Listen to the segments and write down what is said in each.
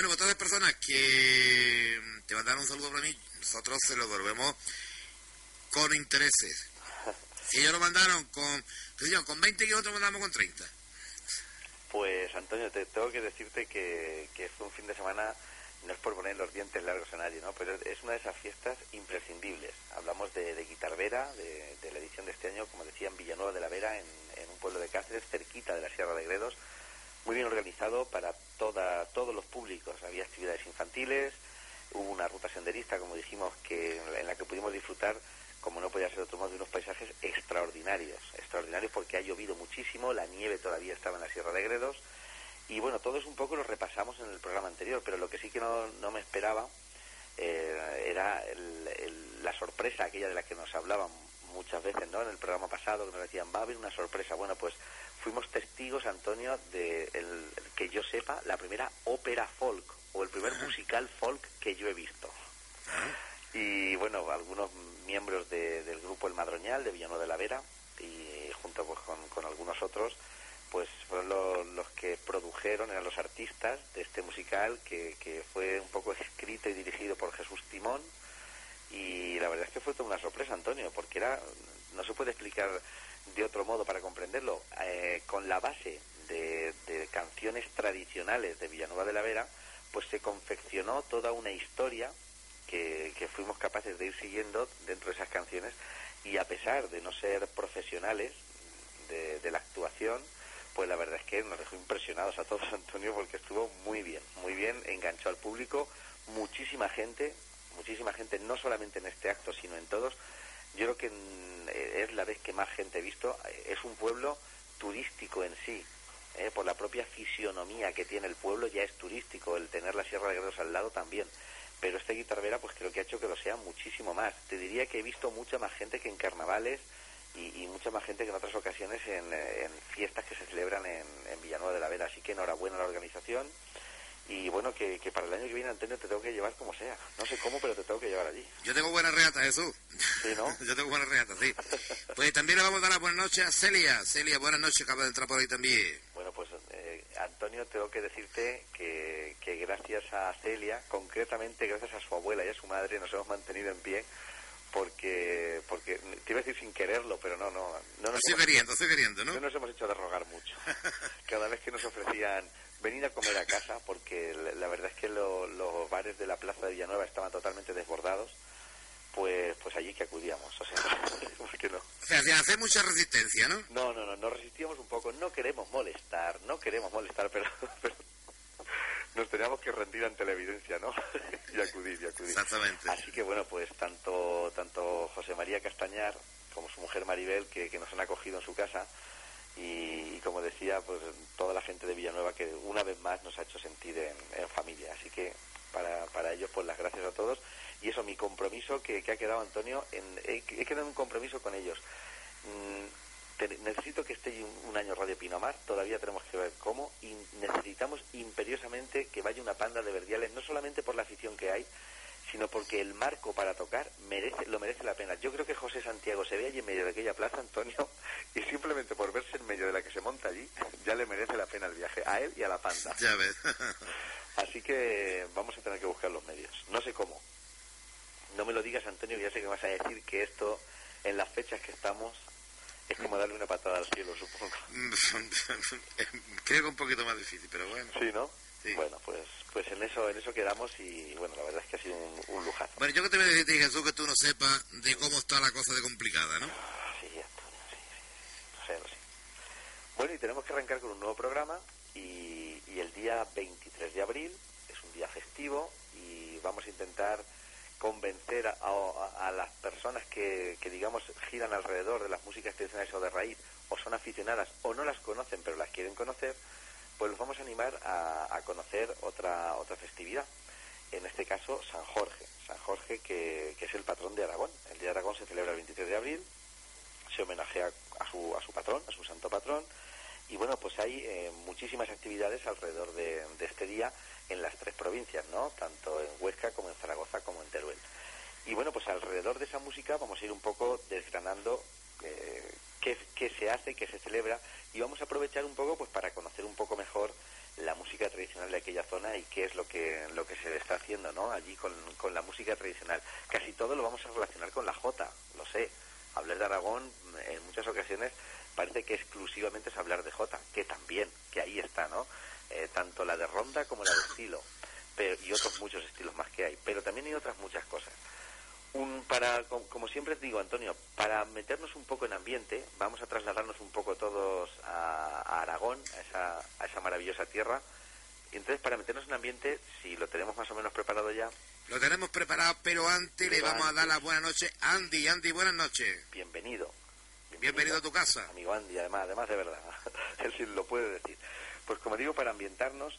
Bueno, pues todas las personas que te mandaron un saludo para mí, nosotros se lo devolvemos con intereses. Si ellos lo mandaron con, con 20 y otros mandamos con 30. Pues Antonio, te tengo que decirte que, que fue un fin de semana, no es por poner los dientes largos a nadie, ¿no? pero es una de esas fiestas imprescindibles. Hablamos de, de Guitarvera, de, de, la edición de este año, como decía, en Villanueva de la Vera, en, en, un pueblo de Cáceres, cerquita de la Sierra de Gredos, muy bien organizado para toda, todos los públicos. Había actividades infantiles, hubo una ruta senderista, como dijimos, que en la que pudimos disfrutar como no podía ser otro modo, de unos paisajes extraordinarios, extraordinarios porque ha llovido muchísimo, la nieve todavía estaba en la Sierra de Gredos, y bueno, todo es un poco lo repasamos en el programa anterior, pero lo que sí que no, no me esperaba eh, era el, el, la sorpresa aquella de la que nos hablaban muchas veces, ¿no? En el programa pasado, que nos decían, va a haber una sorpresa. Bueno, pues fuimos testigos, Antonio, de, el, que yo sepa, la primera ópera folk, o el primer musical folk que yo he visto. Y bueno, algunos miembros de, del grupo El Madroñal de Villanueva de la Vera y junto pues, con, con algunos otros pues fueron los, los, que produjeron, eran los artistas de este musical que, que, fue un poco escrito y dirigido por Jesús Timón. Y la verdad es que fue toda una sorpresa, Antonio, porque era, no se puede explicar de otro modo para comprenderlo, eh, con la base de, de canciones tradicionales de Villanueva de la Vera, pues se confeccionó toda una historia que, que, fuimos capaces de ir siguiendo dentro de esas canciones y a pesar de no ser profesionales de, de, la actuación, pues la verdad es que nos dejó impresionados a todos, Antonio, porque estuvo muy bien, muy bien, enganchó al público, muchísima gente, muchísima gente, no solamente en este acto, sino en todos. Yo creo que es la vez que más gente he visto, es un pueblo turístico en sí, ¿eh? por la propia fisionomía que tiene el pueblo, ya es turístico, el tener la Sierra de Gredos al lado también pero este guitarrera pues creo que ha hecho que lo sea muchísimo más. Te diría que he visto mucha más gente que en carnavales y, mucha más gente que en otras ocasiones en, en fiestas que se celebran en, en, Villanueva de la Vera. Así que enhorabuena a la organización y bueno, que, que, para el año que viene, Antonio, te tengo que llevar como sea. No sé cómo, pero te tengo que llevar allí. Yo tengo buenas reatas, Jesús. Sí, ¿no? Yo tengo buenas reatas, sí. pues también le vamos a dar las buenas noches a Celia. Celia, buenas noches, acaba de entrar por ahí también. Bueno, pues eh, Antonio, tengo que decirte que, que gracias a Celia, concretamente gracias a su abuela y a su madre, nos hemos mantenido en pie porque porque te iba a decir sin quererlo, pero no, no. no nos estoy hemos, queriendo, estoy queriendo, ¿no? No nos hemos hecho de rogar mucho. Cada vez que nos ofrecían venir a comer a casa, porque la, la verdad es que lo, los bares de la Plaza de Villanueva estaban totalmente desbordados, pues pues allí que acudíamos, o sea, ¿por qué no? O sea, sin hacer mucha resistencia, ¿no? No, no, no, nos resistíamos un poco, no queremos molestar, no queremos molestar, pero, pero nos teníamos que rendir ante la evidencia, ¿no? y acudir, y acudir. Exactamente. Así que bueno, pues tanto, tanto José María Castañar como su mujer Maribel, que, que nos han acogido en su casa, y, y, como decía, pues toda la gente de Villanueva que una vez más nos ha hecho sentir en, familia. Así que para, para ellos, pues las gracias a todos. Y eso, mi compromiso que, que ha quedado, Antonio, en, he, quedado en un compromiso con ellos. Mm, necesito que esté un, un, año Radio Pinamar, todavía tenemos que ver cómo, y necesitamos imperiosamente que vaya una panda de verdiales, no solamente por la afición que hay, sino porque el marco para tocar merece, lo merece la pena. Yo creo que José Santiago se ve allí en medio de aquella plaza, Antonio, y simplemente por verse en medio de la que se monta allí, ya le merece la pena el viaje, a él y a la panda. Ya ves. Así que vamos a tener que buscar los medios. No sé cómo. No me lo digas, Antonio, ya sé que vas a decir que esto, en las fechas que estamos, es como darle una patada al cielo, supongo. Creo que un poquito más difícil, pero bueno. Sí, ¿no? Sí. Bueno, pues pues en eso en eso quedamos y bueno, la verdad es que ha sido un, un lujazo. Bueno, yo que te voy a decir, Jesús, que tú no sepas de cómo está la cosa de complicada, ¿no? Sí, Antonio, sí, sí, lo sé, lo sé. Bueno, y tenemos que arrancar con un nuevo programa y, y el día 23 de abril es un día festivo y vamos a intentar convencer a, a, a las personas que, que, digamos, giran alrededor de las músicas tradicionales o de raíz, o son aficionadas o no las conocen pero las quieren conocer, pues los vamos a animar a, conocer otra, otra festividad. En este caso, San Jorge. San Jorge, que, que, es el patrón de Aragón. El Día de Aragón se celebra el 23 de abril, se homenajea a su, a su patrón, a su santo patrón, y bueno, pues hay eh, muchísimas actividades alrededor de, de, este día en las tres provincias, ¿no? Tanto en Huesca como en Zaragoza como en Teruel. Y bueno, pues alrededor de esa música vamos a ir un poco desgranando eh, qué, se hace, qué se celebra y vamos a aprovechar un poco pues para conocer un poco mejor la música tradicional de aquella zona y qué es lo que lo que se está haciendo no allí con, con la música tradicional. Casi todo lo vamos a relacionar con la jota lo sé. Hablar de Aragón en muchas ocasiones parece que exclusivamente es hablar de jota que también que ahí está no eh, tanto la de ronda como la de estilo pero, y otros muchos estilos más que hay pero también hay otras muchas cosas un, para, como siempre digo, Antonio, para meternos un poco en ambiente, vamos a trasladarnos un poco todos a, Aragón, a esa, a esa maravillosa tierra. Y entonces, para meternos en ambiente, si lo tenemos más o menos preparado ya. Lo tenemos preparado, pero antes le vamos a dar la buena noche a Andy. Andy, buenas noches. Bienvenido. Bienvenido, a tu casa. Amigo Andy, además, además de verdad. Él sí lo puede decir. Pues como digo, para ambientarnos,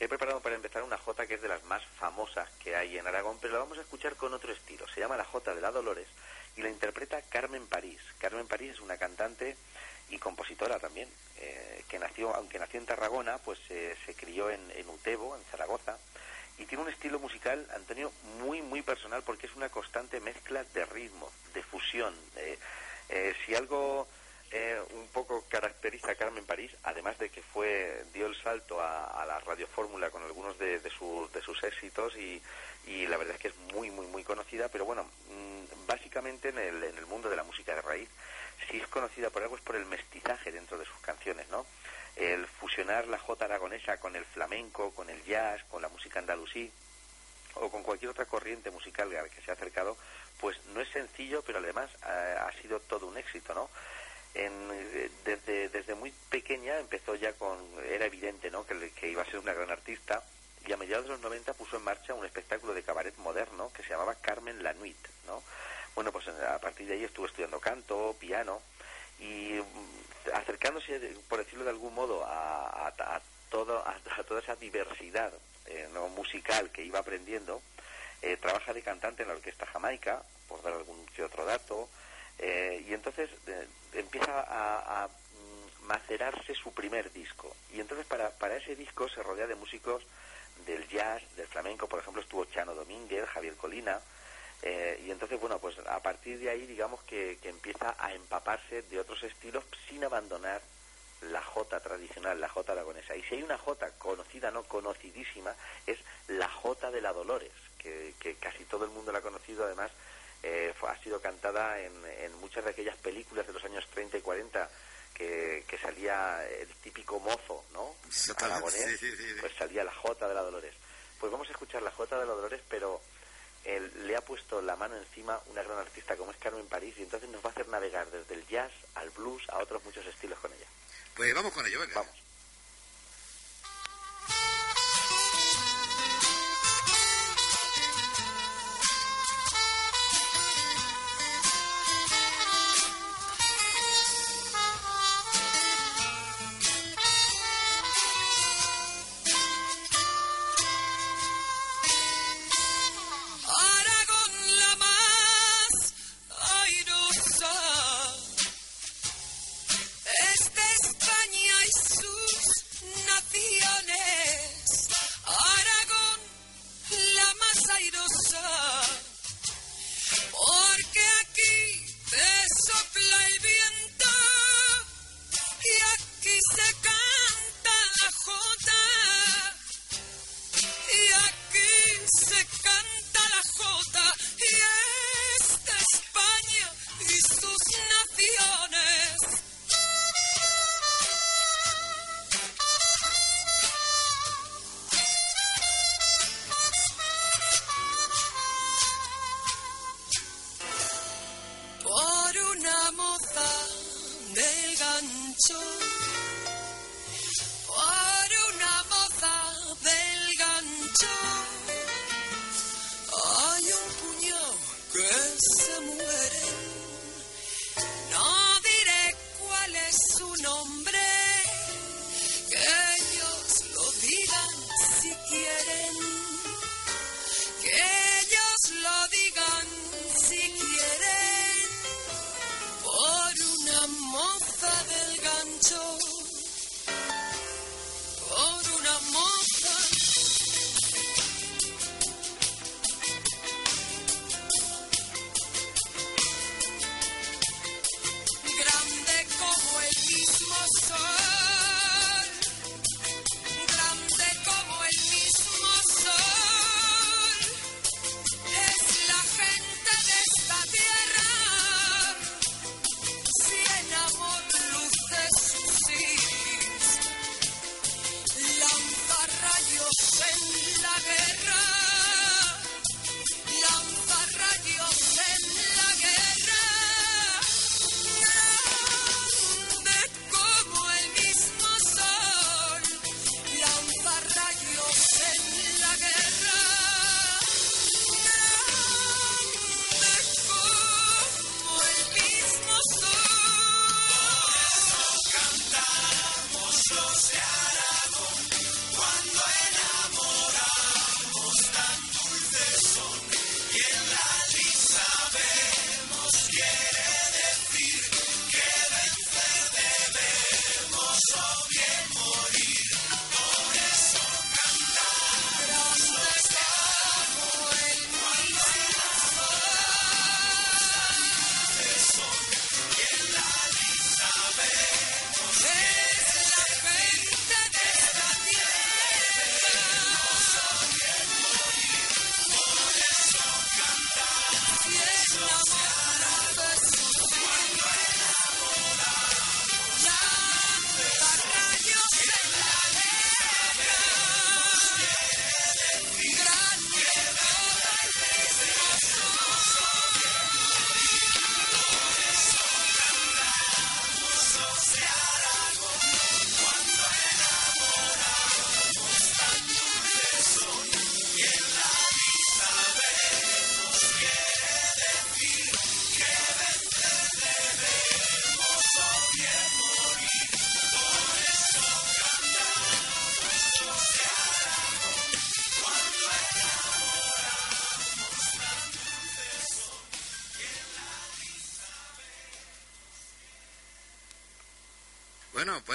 He preparado para empezar una jota que es de las más famosas que hay en Aragón, pero la vamos a escuchar con otro estilo. Se llama la jota de la Dolores y la interpreta Carmen París. Carmen París es una cantante y compositora también, eh, que nació, aunque nació en Tarragona, pues se crió en, Utebo, en Zaragoza, y tiene un estilo musical, Antonio, muy, muy personal, porque es una constante mezcla de ritmo, de fusión. Eh, si algo eh, un poco caracteriza a Carmen París, además de que fue dio el salto a, la radiofórmula con algunos de, de, sus éxitos y, la verdad es que es muy, muy, muy conocida, pero bueno, mm, básicamente en el, en el mundo de la música de raíz, si es conocida por algo es por el mestizaje dentro de sus canciones, ¿no? El fusionar la jota aragonesa con el flamenco, con el jazz, con la música andalusí o con cualquier otra corriente musical que se ha acercado, pues no es sencillo, pero además eh, ha sido todo un éxito, ¿no? En, desde, desde muy pequeña empezó ya con, era evidente ¿no? que, que iba a ser una gran artista y a mediados de los 90 puso en marcha un espectáculo de cabaret moderno que se llamaba Carmen la Nuit, ¿no? Bueno, pues a partir de ahí estuvo estudiando canto, piano y mm, acercándose, por decirlo de algún modo, a, a, todo, a, toda esa diversidad eh, ¿no? musical que iba aprendiendo, eh, trabaja de cantante en la Orquesta Jamaica, por dar algún que otro dato, eh, y entonces eh, empieza a, mm, macerarse su primer disco. Y entonces para, para ese disco se rodea de músicos del jazz, del flamenco, por ejemplo estuvo Chano Domínguez, Javier Colina, eh, y entonces, bueno, pues a partir de ahí, digamos que, que, empieza a empaparse de otros estilos sin abandonar la jota tradicional, la jota aragonesa. Y si hay una jota conocida, no conocidísima, es la jota de la Dolores, que, que casi todo el mundo la ha conocido, además, ha sido cantada en, muchas de aquellas películas de los años 30 y 40 que, salía el típico mozo, ¿no? Aragonés, pues salía la Jota de la Dolores. Pues vamos a escuchar la Jota de la Dolores, pero él, le ha puesto la mano encima una gran artista como es Carmen París y entonces nos va a hacer navegar desde el jazz al blues a otros muchos estilos con ella. Pues vamos con ello, venga. Vamos.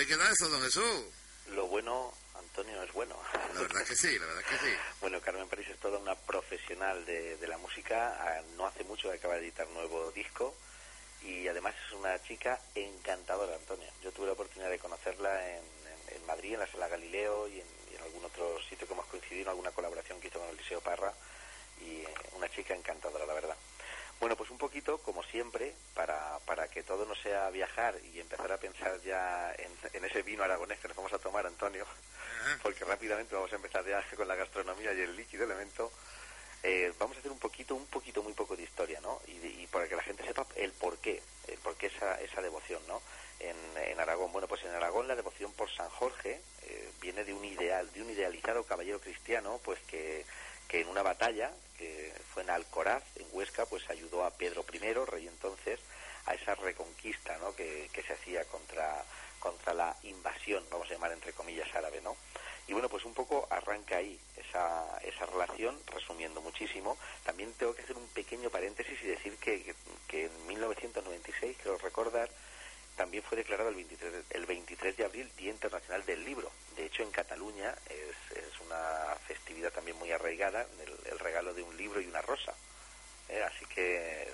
Hay que dar eso, don Jesús. Lo bueno, Antonio, es bueno. La verdad que sí, la verdad que sí. Bueno, Carmen París es toda una profesional de, de la música. Ah, No hace mucho que acaba de editar nuevo disco y además es una chica encantadora, Antonio. Yo tuve la oportunidad de conocerla en, en- en Madrid, en la Sala Galileo y en, y en algún otro sitio que hemos coincidido, en alguna colaboración que hizo con el Liceo Parra y eh, una chica encantadora, la verdad. Bueno, pues un poquito, como siempre, para, para que todo no sea viajar y empezar a pensar ya en, en ese vino aragonés que nos vamos a tomar, Antonio, porque rápidamente vamos a empezar ya con la gastronomía y el líquido elemento. Eh, vamos a hacer un poquito, un poquito, muy poco de historia, ¿no? Y, y para que la gente sepa el por qué, el por qué esa, esa devoción, ¿no? En, en Aragón. Bueno, pues en Aragón la devoción por San Jorge eh, viene de un ideal, de un idealizado caballero cristiano, pues que, que en una batalla, que fue en Alcoraz, en Huesca, pues ayudó a Pedro I, rey entonces, a esa reconquista, ¿no? Que, que se hacía contra, contra la invasión, vamos a llamar entre comillas árabe, ¿no? Y bueno, pues un poco arranca ahí esa, esa relación, resumiendo muchísimo. También tengo que hacer un pequeño paréntesis y decir que, que en 1996, creo recordar, también fue declarado el 23, de- el 23 de abril Día Internacional del Libro. De hecho, en Cataluña es, es una festividad también muy arraigada, el, el regalo de un libro y una rosa. ¿eh? Así que,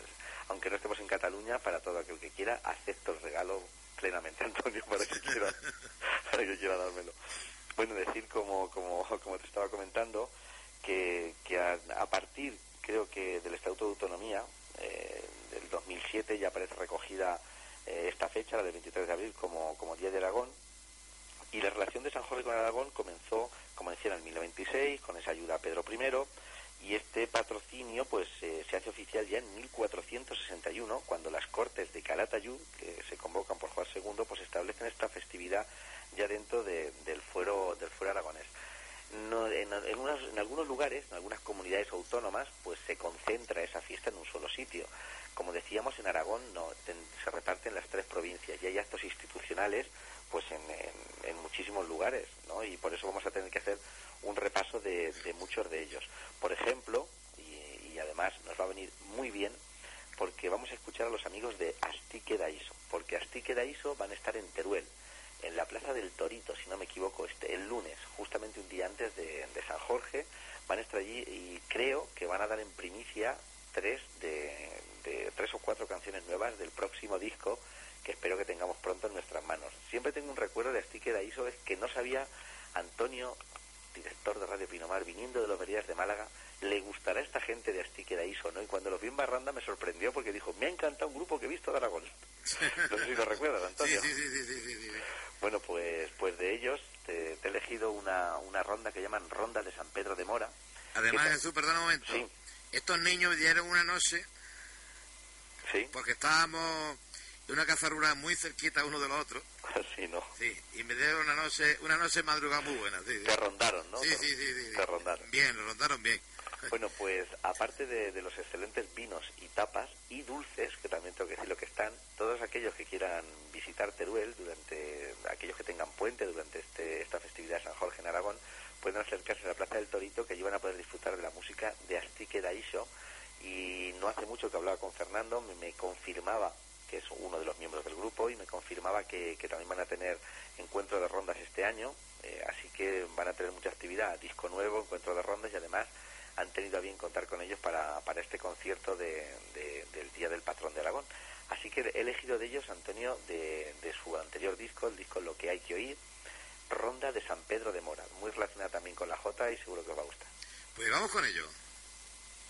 aunque no estemos en Cataluña, para todo aquel que quiera, acepto el regalo plenamente, Antonio, para que quiera, para que quiera dármelo. Bueno, decir, como, como, como te estaba comentando, que, que a, a partir, creo que del Estatuto de Autonomía eh, del 2007 ya aparece recogida eh, esta fecha, la del 23 de abril, como, como Día de Aragón. Y la relación de San Jorge con Aragón comenzó, como decía, en el 1026, con esa ayuda a Pedro I, y este patrocinio pues eh, se hace oficial ya en 1461, cuando las Cortes de Calatayud, que se convocan por Juan II, pues establecen esta festividad ya dentro de- del fuero del fuero aragonés. No, en, en algunos lugares, en algunas comunidades autónomas, pues se concentra esa fiesta en un solo sitio. Como decíamos, en Aragón no, ten- se reparten las tres provincias y hay actos institucionales pues en, muchísimos lugares, ¿no? Y por eso vamos a tener que hacer un repaso de, muchos de ellos. Por ejemplo, y, además nos va a venir muy bien, porque vamos a escuchar a los amigos de Astique Daiso, porque Astique Daiso van a estar en Teruel, en la Plaza del Torito, si no me equivoco, este el lunes, justamente un día antes de San Jorge, van a estar allí y creo que van a dar en primicia tres de, de tres o cuatro canciones nuevas del próximo disco que espero que tengamos pronto en nuestras manos. Siempre tengo un recuerdo de Astique Daiso, es que no sabía Antonio, director de Radio Pinomar, viniendo de los veredas de Málaga, le gustará a esta gente de Astique Daiso, ¿no? Y cuando los vi en Barranda me sorprendió porque dijo, me ha encantado un grupo que he visto de Aragón. No sé si lo recuerdas, Antonio. sí, sí, sí, sí, sí. Bueno, pues, pues de ellos te, he elegido una, una ronda que llaman Ronda de San Pedro de Mora. Además. Jesús, perdona un momento. Sí. Estos niños vinieron una noche Sí, porque estábamos en una casa rural muy cerquita uno de los otros. sí, no. Sí, y me dieron una noche, una noche madrugada muy buena. Sí, sí. Te rondaron, ¿no? Sí, sí, sí, sí, sí. Te rondaron. Bien, lo rondaron bien. Bueno, pues aparte de, de los excelentes vinos y tapas y dulces, que también tengo que decir lo que están, todos aquellos que quieran visitar Teruel durante, aquellos que tengan puente durante este, esta festividad de San Jorge en Aragón, pueden acercarse a la Plaza del Torito, que allí van a poder disfrutar de la música de Astique Daisho. Y no hace mucho que hablaba con Fernando, me, confirmaba que es uno de los miembros del grupo, y me confirmaba que, también van a tener encuentro de rondas este año, eh, así que van a tener mucha actividad, disco nuevo, encuentro de rondas y además han tenido a bien contar con ellos para, para este concierto de- del Día del Patrón de Aragón. Así que he elegido de ellos, Antonio, de, de su anterior disco, el disco Lo que hay que oír, Ronda de San Pedro de Mora, muy relacionada también con la Jota y seguro que os va a gustar. Pues vamos con ello.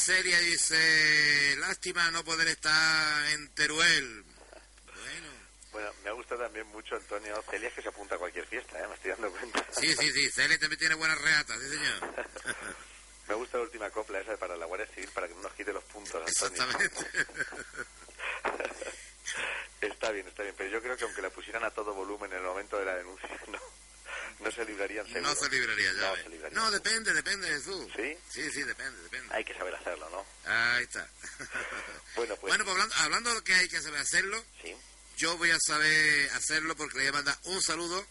nos dice ahí, Seria, dice, lástima no poder estar en Teruel. Bueno. Bueno, me ha gustado también mucho Antonio Celia que se apunta a cualquier fiesta, ¿eh? me estoy dando cuenta. Sí, sí, sí, Celia también tiene buenas reatas, sí señor. me gusta la última copla esa para la Guardia Civil para que no nos quite los puntos, Antonio. Exactamente. está bien, está bien, pero yo creo que aunque la pusieran a todo volumen en el momento de la denuncia, no, no se librarían seguro. No se libraría, ya No ves. se libraría. No, depende, depende, Jesús. ¿Sí? Sí, sí, depende, depende. Hay que saber hacerlo, ¿no? Ahí está. Bueno, pues Bueno, pues hablando, hablando de lo que hay que saber hacerlo, sí. yo voy a saber hacerlo porque le voy a mandar un saludo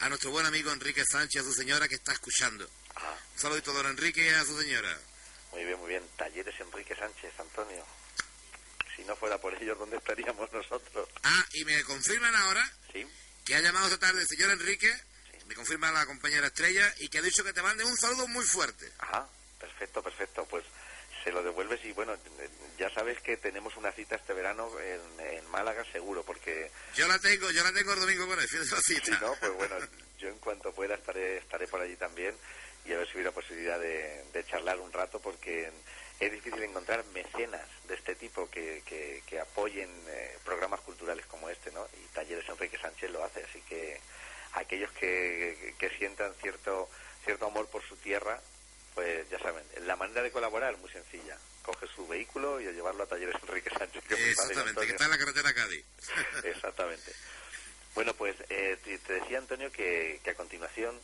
a nuestro buen amigo Enrique Sánchez, a su señora que está escuchando. Ah, Un saludito a don Enrique y a su señora. muy bien, muy bien. Talleres Enrique Sánchez, Antonio. Si no fuera por ellos, ¿dónde estaríamos nosotros? Ah, y me confirman ahora Sí. que ha llamado esta tarde el señor Enrique, me confirma la compañera Estrella, y que ha dicho que te mande un saludo muy fuerte. Ajá, perfecto, perfecto. Pues se lo devuelves y bueno, ya sabes que tenemos una cita este verano en, en Málaga seguro, porque Yo la tengo, yo la tengo el domingo por el fin de la si cita. no, pues bueno, yo en cuanto pueda estaré, estaré por allí también y a ver si hubiera posibilidad de, de charlar un rato, porque es difícil encontrar mecenas de este tipo que, que, que apoyen eh, programas culturales como este, ¿no? Y Talleres Enrique Sánchez lo hace, así que aquellos que, que sientan cierto cierto amor por su tierra, pues ya saben, la manera de colaborar muy sencilla. Coge su vehículo y a llevarlo a Talleres Enrique Sánchez. que Exactamente, que está en la carretera Cádiz. Exactamente. Bueno, pues eh, te, decía Antonio que, que a continuación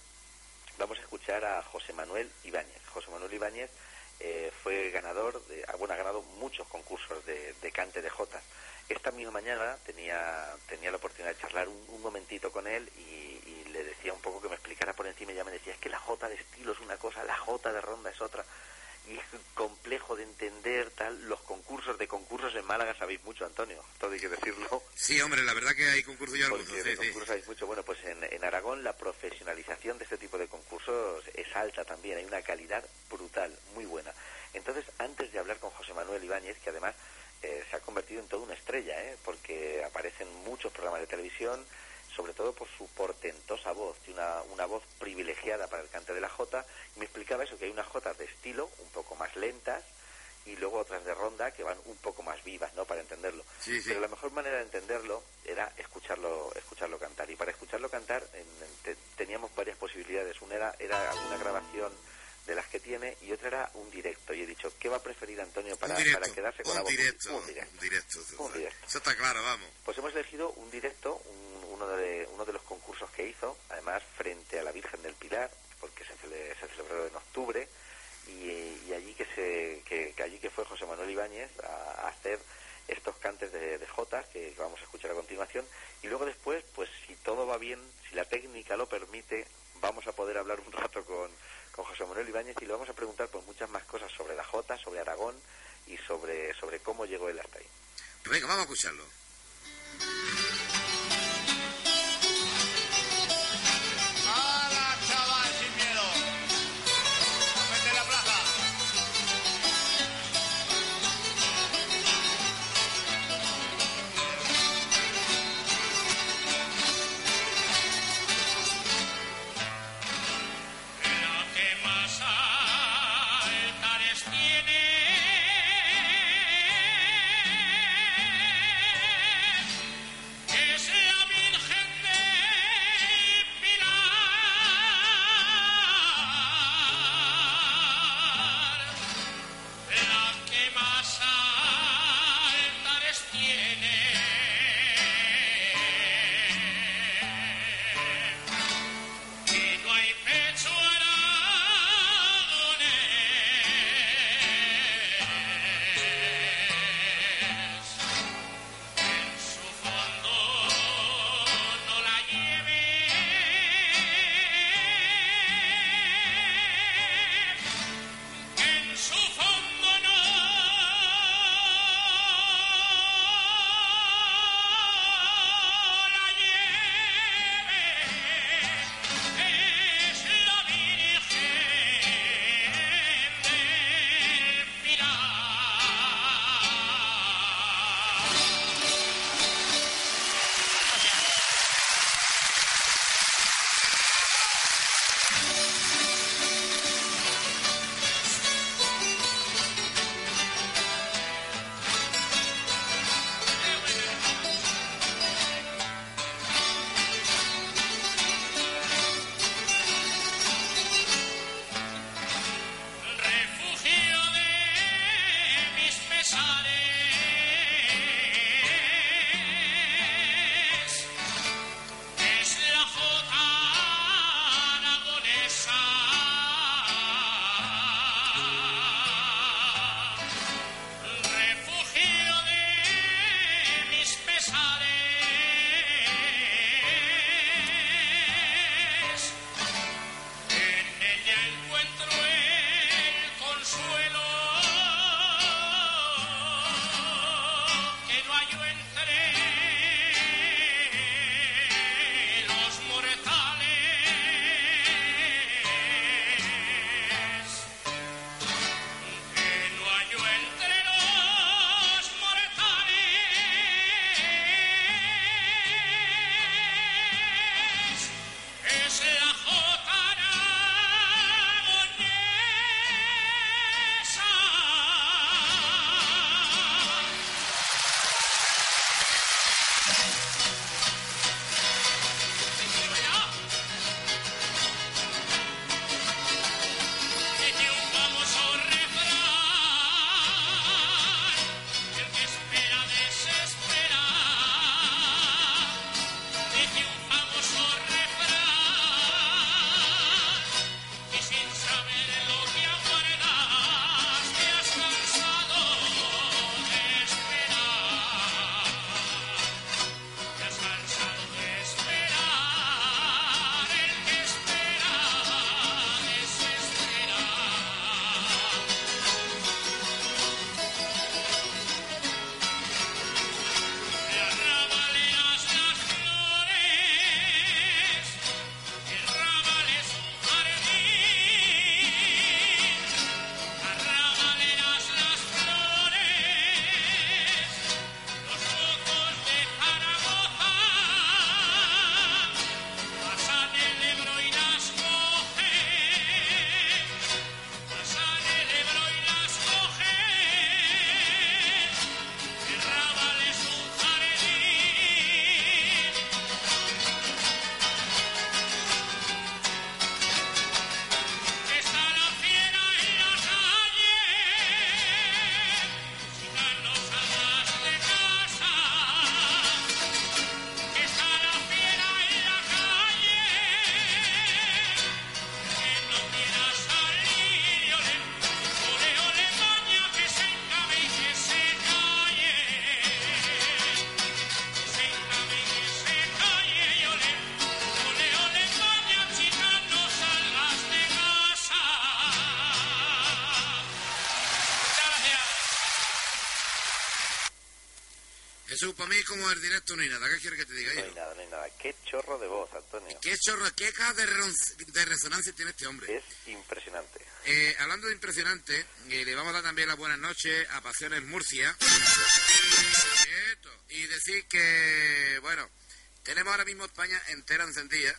vamos a escuchar a José Manuel Ibáñez. José Manuel Ibáñez eh, fue ganador, de, ah, bueno, ha ganado muchos concursos de, de cante de jotas. Esta misma mañana tenía, tenía la oportunidad de charlar un, un momentito con él y le decía un poco que me explicara por encima y ya me decía, es que la jota de estilo es una cosa, la jota de ronda es otra. Y es complejo de entender tal. Los concursos de concursos en Málaga sabéis mucho, Antonio. Todo hay que decirlo. Sí, hombre, la verdad que hay concursos y algunos. Sí, sí. concursos hay mucho. Bueno, pues en, en Aragón la profesionalización de este tipo de concursos es alta también. Hay una calidad brutal, muy buena. Entonces, antes de hablar con José Manuel Ibáñez, que además eh, se ha convertido en toda una estrella, ¿eh? porque aparece en muchos programas de televisión, sobre todo por su portentosa voz, tiene una, una voz privilegiada para el cante de la jota, y me explicaba eso, que hay unas jotas de estilo un poco más lentas, y luego otras de ronda que van un poco más vivas, ¿no? Para entenderlo. Sí, sí. Pero la mejor manera de entenderlo era escucharlo, escucharlo cantar. Y para escucharlo cantar en- en- te- teníamos varias posibilidades. Una era, era alguna grabación de las que tiene y otra era un directo. Y he dicho, ¿qué va a preferir Antonio para, directo, para quedarse con la voz? directo, Un directo. un directo. Un directo. Eso está claro, vamos. Pues hemos elegido un directo, un- uno, de, uno de los concursos que hizo, además frente a la Virgen del Pilar, porque se, cele- se celebró en octubre, y, y allí que se que, que allí que fue José Manuel Ibáñez a, a hacer estos cantes de, de jotas que, vamos a escuchar a continuación y luego después pues si todo va bien si la técnica lo permite vamos a poder hablar un rato con, con José Manuel Ibáñez y le vamos a preguntar por muchas más cosas sobre la jota sobre Aragón y sobre sobre cómo llegó él hasta ahí Pues venga, vamos a escucharlo. Mí como el directo no hay nada. ¿Qué quieres que te diga No yo? hay nada, no hay nada. Qué chorro de voz, Antonio. ¿Qué chorro, qué caja de, de resonancia tiene este hombre? Es impresionante. Eh, hablando de impresionante, eh, le vamos a dar también las buenas noches a Pasiones Murcia. Y decir que, bueno, tenemos ahora mismo España entera encendida,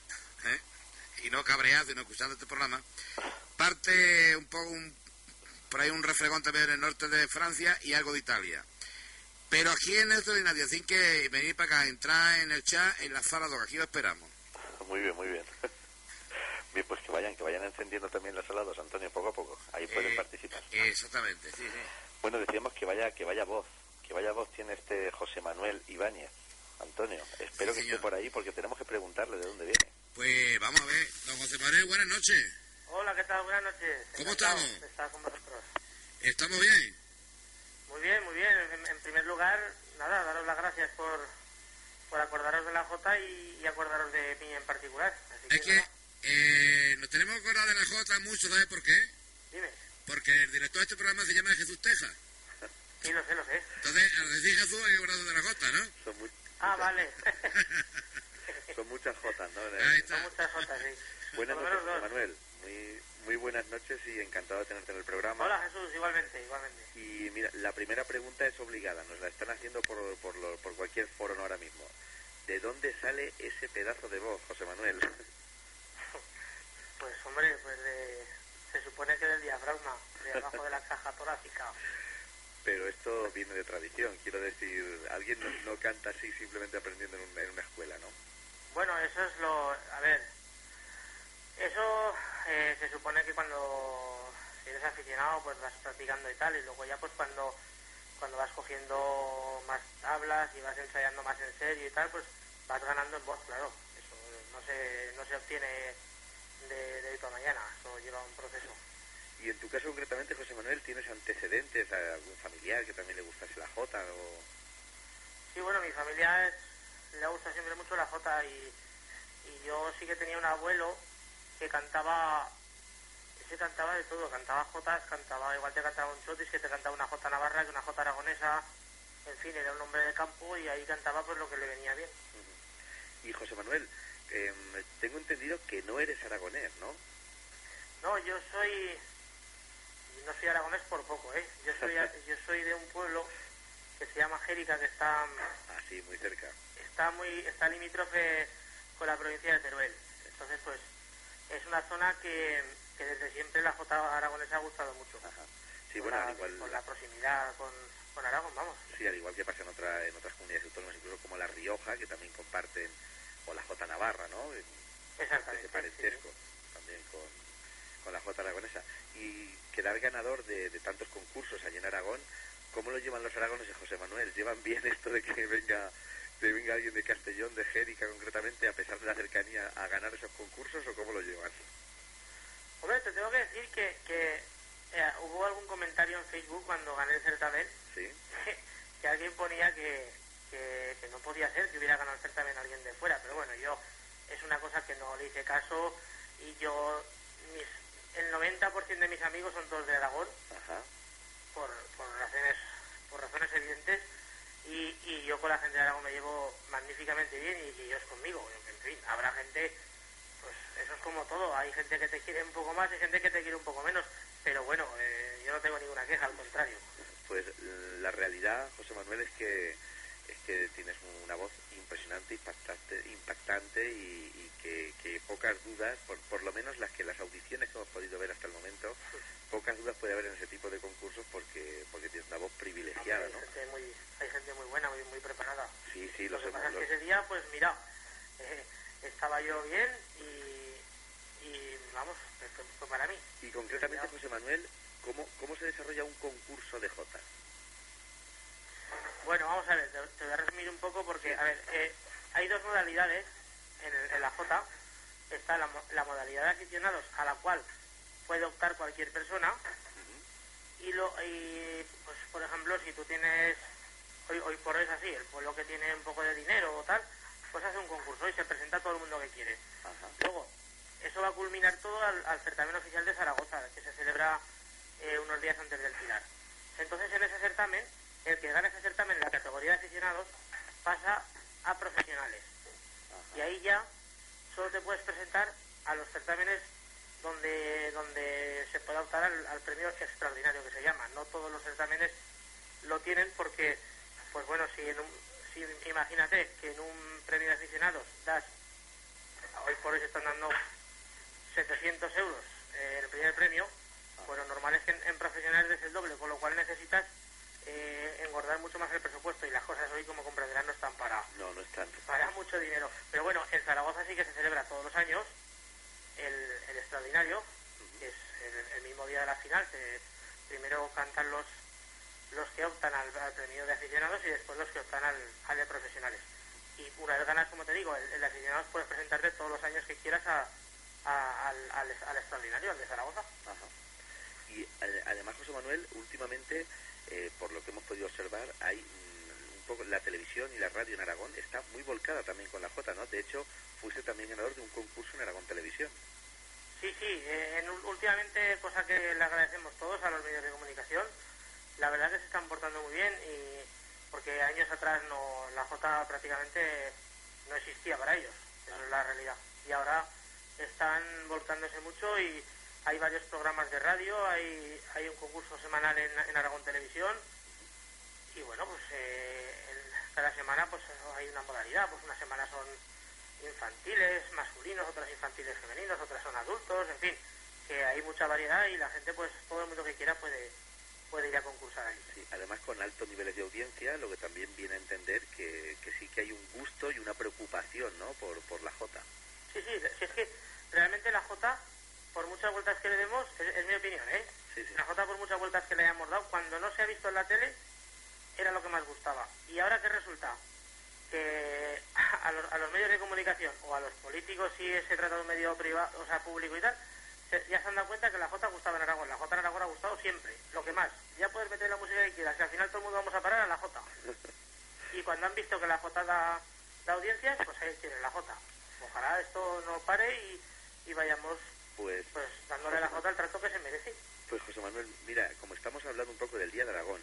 ¿eh? y no cabreada, sino escuchando este programa. Parte un poco, un- por ahí un refregón también en el norte de Francia y algo de Italia. Pero aquí en esto de nadie, así que venir para acá, entrar en el chat, en la sala 2, aquí lo esperamos. Muy bien, muy bien. Bien, pues que vayan, que vayan encendiendo también los salados, Antonio, poco a poco. Ahí pueden Eh, participar. Exactamente, sí, sí. Bueno, decíamos que vaya, que vaya voz, que vaya voz tiene este José Manuel Ibáñez. Antonio, espero Sí, que señor. esté por ahí porque tenemos que preguntarle de dónde viene. Pues vamos a ver, don José Manuel, buenas noches. Hola, ¿qué tal? Buenas noches. ¿Cómo estamos? de estar con vosotros. ¿Estamos bien? Muy bien, muy bien. En, en primer lugar, nada, daros las gracias por, por acordaros de la Jota y, y acordaros de mí en particular. Así Es que eh, nos tenemos que acordar de la Jota mucho, ¿sabes por qué? dime. Porque el director de este programa se llama Jesús Teja. Sí, lo sé, lo sé. Entonces, al decir Jesús, hay que acordar de la Jota, ¿no? Son, muy- Ah, vale. son muchas jotas, ¿no? Ahí Son está. muchas Jotas, sí. Buenas noches. Manuel. Muy, muy buenas noches y encantado de tenerte en el programa. Hola, Jesús, igualmente, igualmente. Y mira, la primera pregunta es obligada, nos la están haciendo por, por, lo- por cualquier foro ahora mismo. ¿De dónde sale ese pedazo de voz, José Manuel? Pues, hombre, pues de, se supone que del diafragma, de abajo de la caja torácica. Pero esto viene de tradición, quiero decir, alguien no, no canta así simplemente aprendiendo en una, en una escuela, ¿no? Bueno, eso es lo... A ver, eso eh, se supone que cuando eres aficionado pues vas practicando y tal, y luego ya pues cuando, cuando vas cogiendo más tablas y vas ensayando más en serio y tal, pues vas ganando en voz, claro. Eso no se, no se obtiene de, de hoy para mañana, eso lleva un proceso. Y en tu caso concretamente, José Manuel, ¿tienes antecedentes a algún familiar que también le gustase la jota? O... Sí, bueno, mi familia es, le gusta siempre mucho la jota y, y yo sí que tenía un abuelo que cantaba, ese cantaba de todo, cantaba jotas, cantaba, igual te cantaba un chotis, que te cantaba una jota navarra, que una jota aragonesa, en fin, era un hombre de campo y ahí cantaba pues lo que le venía bien. Y José Manuel, em, tengo entendido que no eres aragonés, ¿no? No, yo soy, no soy aragonés por poco, ¿eh? Yo soy, yo soy de un pueblo que se llama Jérica, que está Así, muy cerca. está muy está limítrofe con la provincia de Teruel. Entonces, pues es una zona que, que desde siempre la Jota aragonesa ha gustado mucho. Ajá. Sí, por, bueno, la, al igual, por la proximidad con, con Aragón, vamos. sí, al igual que pasa en, otra, en otras comunidades autónomas, incluso como La Rioja, que también comparten, o la Jota Navarra, ¿no? Ese Exactamente. sí, parentesco también con, con la Jota aragonesa. Y quedar ganador de, de tantos concursos allí en Aragón, ¿cómo lo llevan los aragoneses, José Manuel? ¿Llevan bien esto de que venga de venga alguien de Castellón, de Jérica concretamente, a pesar de la cercanía, a ganar esos concursos o cómo lo llevan? Hombre, te tengo que decir que, que eh, hubo algún comentario en Facebook cuando gané el certamen Sí, que alguien ponía que, que, que no podía ser que hubiera ganado el certamen alguien de fuera, pero bueno, yo es una cosa que no le hice caso y yo, mis, el 90% de mis amigos son todos de Aragón, ajá. por, por razones por razones evidentes y, y yo con la gente de Aragón me llevo magníficamente bien y, y ellos conmigo en fin habrá gente pues eso es como todo hay gente que te quiere un poco más y gente que te quiere un poco menos pero bueno eh, yo no tengo ninguna queja al contrario. Pues la realidad, José Manuel, es que es que tienes una voz impresionante, impactante, impactante y, y que, que pocas dudas, por, por lo menos las que las audiciones que hemos podido ver hasta el momento, pocas dudas puede haber en ese tipo de concursos porque porque tienes una voz privilegiada, hay ¿no? gente muy hay gente muy buena muy muy preparada Sí, sí, lo los que hemos... pasa es que ese día pues mira eh, estaba yo bien y, y vamos fue, fue para mí Y concretamente, José Manuel, ¿cómo, ¿cómo se desarrolla un concurso de Jota? Bueno, vamos a ver, te, te voy a resumir un poco porque, a ver, eh, hay dos modalidades en, el- en la J. Está la, la modalidad de aficionados a la cual puede optar cualquier persona. Y, lo, y pues, por ejemplo, si tú tienes, hoy, hoy por hoy es así, el pueblo que tiene un poco de dinero o tal, pues hace un concurso y se presenta a todo el mundo que quiere. Luego, eso va a culminar todo al, al certamen oficial de Zaragoza, que se celebra eh, unos días antes del Pilar. Entonces, en ese certamen, el que gana ese certamen en la categoría de aficionados pasa a profesionales. Y ahí ya solo te puedes presentar a los certámenes donde donde se pueda optar al, premio extraordinario que se llama. No todos los certámenes lo tienen porque, pues bueno, si, en un, si imagínate que en un premio de aficionados das, hoy por hoy se están dando 700 euros eh, el primer premio, pues lo normal es que en, profesionales es el doble, con lo cual necesitas eh, engordar mucho más el presupuesto y las cosas hoy, como comprenderán, no están para, no, no están. para mucho dinero. Pero bueno, en Zaragoza sí que se celebra todos los años el, el extraordinario, que es el, mismo día de la final. primero cantan los los que optan al, premio de aficionados y después los que optan al, al de profesionales. Y una vez ganas, como te digo, el, de aficionados puedes presentarte todos los años que quieras a, al, al, extraordinario, al de Zaragoza. Y además, José Manuel, últimamente, eh, por lo que hemos podido observar, hay mm, un poco la televisión y la radio en Aragón está muy volcada también con la J, ¿no? De hecho, fuiste también ganador de un concurso en Aragón Televisión. Sí, sí, eh, últimamente, cosa que le agradecemos todos a los medios de comunicación, la verdad que se están portando muy bien y porque años atrás no la J prácticamente no existía para ellos, eso es la realidad. Y ahora están volcándose mucho y hay varios programas de radio, hay, hay un concurso semanal en, Aragón Televisión y bueno, pues eh, cada semana pues hay una modalidad, pues una semana son infantiles, masculinos, otras infantiles femeninos, otras son adultos, en fin, que hay mucha variedad y la gente pues todo el mundo que quiera puede puede ir a concursar ahí. Sí, además con altos niveles de audiencia, lo que también viene a entender que, que sí que hay un gusto y una preocupación, ¿no? Por, por la J. Sí, sí, si es que realmente la J, por muchas vueltas que le demos, es, mi opinión, ¿eh? La J, por muchas vueltas que le hayamos dado, cuando no se ha visto en la tele, era lo que más gustaba. ¿Y ahora qué resulta? Que a los, a los medios de comunicación o a los políticos, si se trata de un medio privado, o sea, público y tal, ya se han dado cuenta que la J gustaba en Aragón. La J en Aragón ha gustado siempre, lo que más. Ya puedes meter la música que quieras, que al final todo el mundo vamos a parar a la J. Y cuando han visto que la J da, da audiencias, pues ahí tienen la J. Ojalá esto no pare y, vayamos pues, pues dándole la J el trato que se merece. Pues José Manuel, mira, como estamos hablando un poco del Día de Aragón,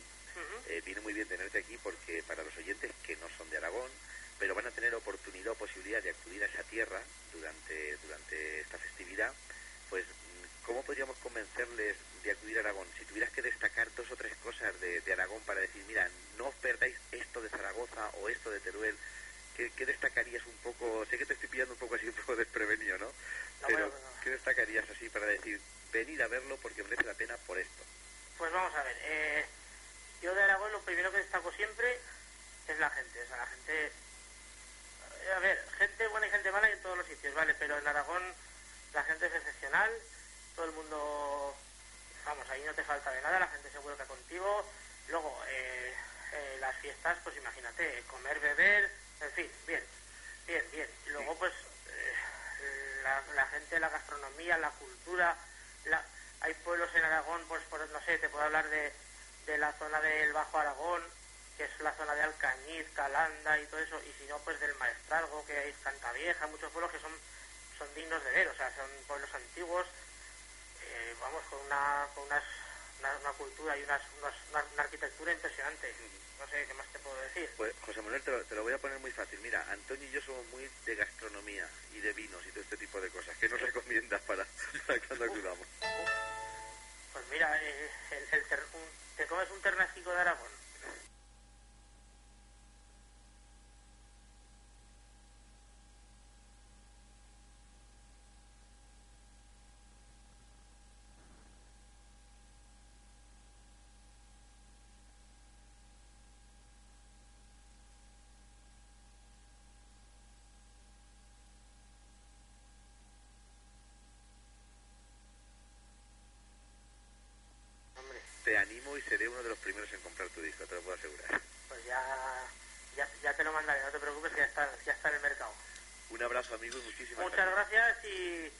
eh, viene muy bien tenerte aquí porque para los oyentes que no son de Aragón, pero van a tener oportunidad o posibilidad de acudir a esa tierra durante, durante esta festividad, pues ¿cómo podríamos convencerles de acudir a Aragón? Si tuvieras que destacar dos o tres cosas de, Aragón para decir, mira, no os perdáis esto de Zaragoza o esto de Teruel, ¿qué, destacarías un poco? Sé que te estoy pillando un poco así, un poco desprevenido, ¿no? Pero, ¿qué destacarías así para decir, venid a verlo porque merece la pena por esto? Pues vamos a ver, eh, yo de Aragón lo primero que destaco siempre es la gente, o sea, la gente... Eh, a ver, gente buena y gente mala en todos los sitios, ¿vale? Pero en Aragón la gente es excepcional, todo el mundo, vamos, ahí no te falta de nada, la gente se vuelca contigo. Luego, eh, eh, las fiestas, pues imagínate, comer, beber, en fin, bien, bien, bien. Luego, pues, eh, la, gente, la gastronomía, la cultura, la, hay pueblos en Aragón, pues, por, no sé, te puedo hablar de, de la zona del Bajo Aragón, que es la zona de Alcañiz, Calanda y todo eso, y si no, pues del Maestralgo, que hay Cantavieja, muchos pueblos que son son dignos de ver, o sea, son pueblos antiguos, eh, vamos, con una, con unas, una, cultura y unas, una, arquitectura impresionante. No sé qué más te puedo decir. Pues, José Manuel, te lo, voy a poner muy fácil. Mira, Antonio y yo somos muy de gastronomía y de vinos y todo este tipo de cosas. ¿Qué nos recomiendas para, cuando acudamos? Pues mira, eh, el, te comes un ternástico de Aragón te animo y seré uno de los primeros en comprar tu disco, te lo puedo asegurar. Pues ya, ya, te lo mandaré, no te preocupes que ya está, ya está en el mercado. Un abrazo, amigo, y muchísimas Muchas gracias, y,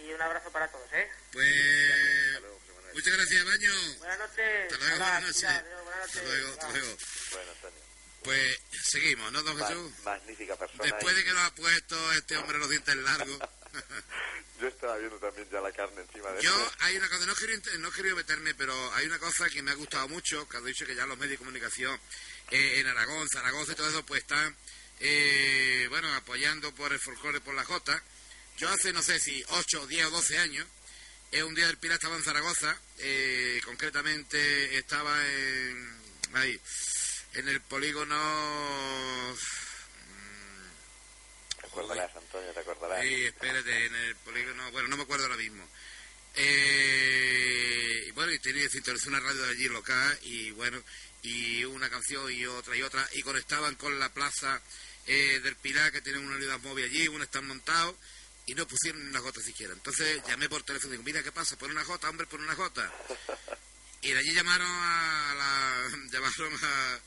y, un abrazo para todos, ¿eh? Pues... Muchas gracias, Baño. Buenas noches. Hasta luego, buenas noches. Hasta luego, hasta luego. Bueno, Antonio. Pues seguimos, ¿no, don Jesús? Magnífica persona. Después de que nos ha puesto este hombre los dientes largos. Yo estaba viendo también ya la carne encima de Yo, eso. hay una cosa, no quiero, no quiero meterme, pero hay una cosa que me ha gustado mucho, que has dicho que ya los medios de comunicación eh, en Aragón, Zaragoza y todo eso, pues están, eh, bueno, apoyando por el folclore, por la Jota. Yo hace, no sé si 8, 10 o 12 años, eh, un día del Pilar estaba en Zaragoza, eh, concretamente estaba en, ahí, en el polígono... Antonio, te acordarás. Sí, espérate, en el polígono, bueno, no me acuerdo ahora mismo. Eh, y bueno, y tenía sintonizó una radio de allí local y bueno, y una canción y otra y otra, y conectaban con la plaza eh, del Pilar, que tienen una unidad móvil allí, una están montados, y no pusieron una jota siquiera. Entonces llamé por teléfono y digo, mira, ¿qué pasa? Pon una jota, hombre, pon una jota. Y de allí llamaron a la, llamaron a,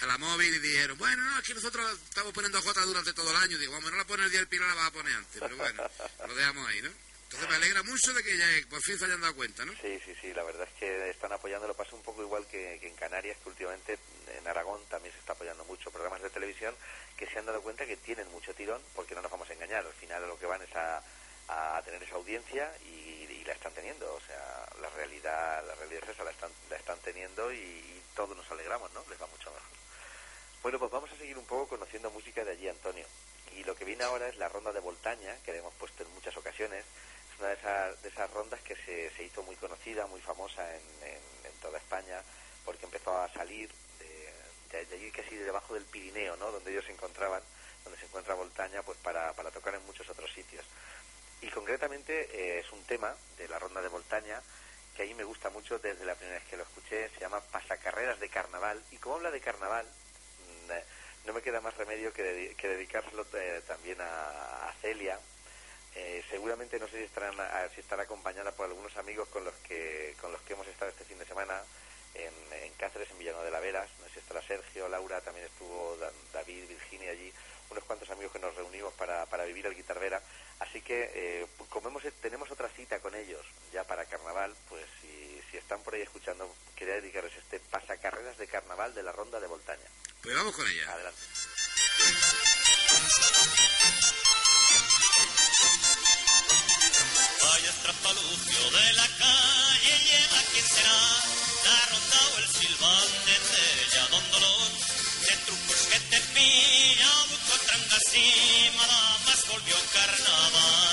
a la móvil y dijeron, bueno, no, es que nosotros estamos poniendo jota durante todo el año. Digo, vamos, no la pone el día del Pilar, la vas a poner antes. Pero bueno, lo dejamos ahí, ¿no? Entonces me alegra mucho de que ya por fin se hayan dado cuenta, ¿no? Sí, sí, sí, la verdad es que están apoyando, lo pasa un poco igual que, en Canarias, que últimamente en Aragón también se está apoyando mucho programas de televisión que se han dado cuenta que tienen mucho tirón, porque no nos vamos a engañar, al final lo que van es a, a tener esa audiencia y, la están teniendo, o sea, la realidad, la realidad es esa, la están, la están teniendo y todos nos alegramos, ¿no? Les va mucho mejor. Bueno, pues vamos a seguir un poco conociendo música de allí, Antonio. Y lo que viene ahora es la ronda de Voltaña, que la hemos puesto en muchas ocasiones. Es una de esas, de esas rondas que se, se hizo muy conocida, muy famosa en, en- toda España, porque empezó a salir de, de- de allí casi debajo del Pirineo, ¿no? Donde ellos se encontraban, donde se encuentra Voltaña, pues para, tocar en muchos otros sitios. Y concretamente eh, es un tema de la ronda de Voltaña que a mí me gusta mucho desde la primera vez que lo escuché, se llama Pasacarreras de Carnaval. Y como habla de carnaval, no me queda más remedio que, que dedicárselo eh, también a, Celia. Eh, seguramente no sé si, estarán, estará acompañada por algunos amigos con los que con los que hemos estado este fin de semana en, en Cáceres, en Villanueva de la Veras. No sé si estará Sergio, Laura, también estuvo Da- David, Virginia allí. Unos cuantos amigos que nos reunimos para, para vivir el Guitarvera. Así que, eh, como hemos- tenemos otra cita con ellos ya para carnaval, pues si, si están por ahí escuchando, quería dedicarles este pasacarreras de carnaval de la ronda de Voltaña. Pues vamos con ella. Adelante. Vaya estrapalufio de la calle lleva quien será la ronda o el silbán de Cella Don Dolor de trucos que te pilla buco trangas y madamas volvió carnaval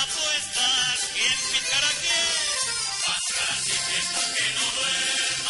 apuestas, ¿quién picará a quién? Máscaras y fiestas que no duerma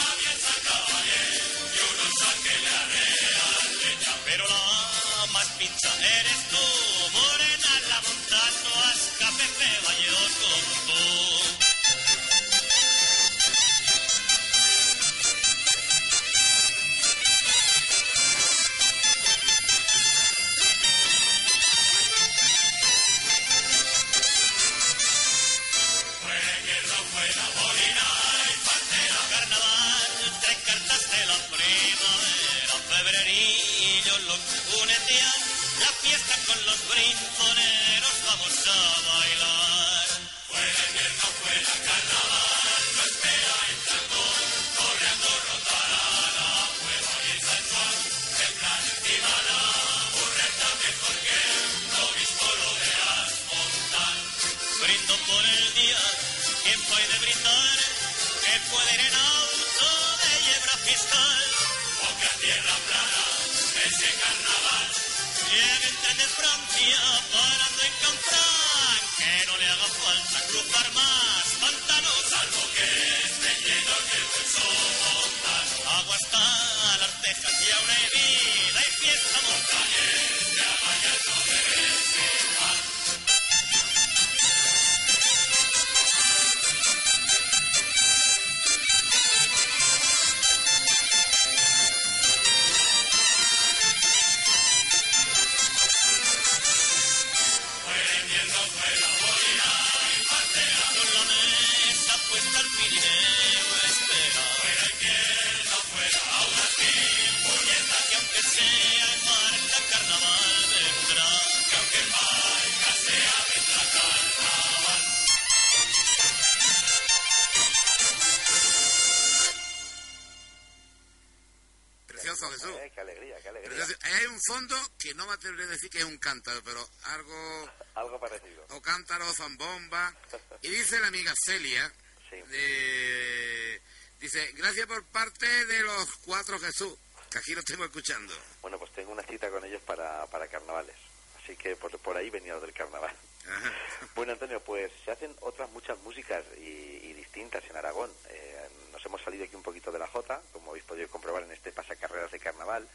fondo que no me atreveré a decir que es un cántaro, pero algo... Algo parecido. O cántaro, o zambomba. Y dice la amiga Celia, Sí. eh, dice, gracias por parte de los cuatro Jesús, que aquí los tengo escuchando. Bueno, pues tengo una cita con ellos para, para carnavales. Así que por, por ahí venía lo del carnaval. Ajá. Bueno, Antonio, pues se hacen otras muchas músicas y, y distintas en Aragón. Eh, nos hemos salido aquí un poquito de la Jota, como habéis podido comprobar en este pasacarreras de carnaval,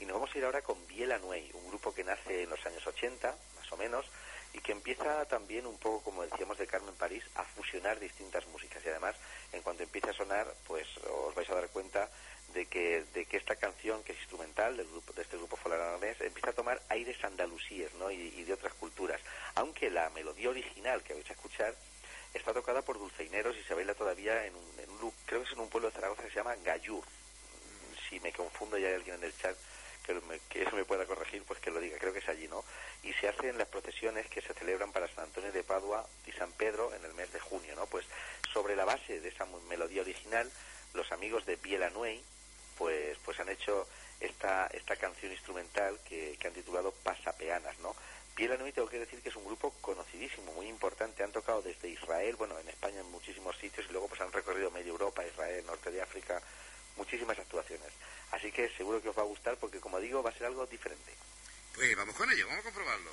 y nos vamos a ir ahora con Biela Nuey, un grupo que nace en los años 80, más o menos, y que empieza también un poco, como decíamos de Carmen París, a fusionar distintas músicas. Y además, en cuanto empiece a sonar, pues os vais a dar cuenta de que, de que esta canción, que es instrumental del grupo, de este grupo folaranés, empieza a tomar aires andalusíes ¿no? y, de otras culturas. Aunque la melodía original que vais a escuchar está tocada por dulceineros y se baila todavía en un, en un creo que es en un pueblo de Zaragoza que se llama Gallur. Si me confundo y hay alguien en el chat que me, que me pueda corregir, pues que lo diga, creo que es allí, ¿no? Y se hacen las procesiones que se celebran para San Antonio de Padua y San Pedro en el mes de junio, ¿no? Pues sobre la base de esa melodía original, los amigos de Biela Nuey, pues, pues han hecho esta, esta canción instrumental que, que han titulado Pasapeanas, ¿no? Biela Nuey tengo que decir que es un grupo conocidísimo, muy importante, han tocado desde Israel, bueno, en España en muchísimos sitios y luego pues han recorrido media Europa, Israel, norte de África, muchísimas actuaciones. Así que seguro que os va a gustar porque como digo va a ser algo diferente. Pues vamos con ello, vamos a comprobarlo.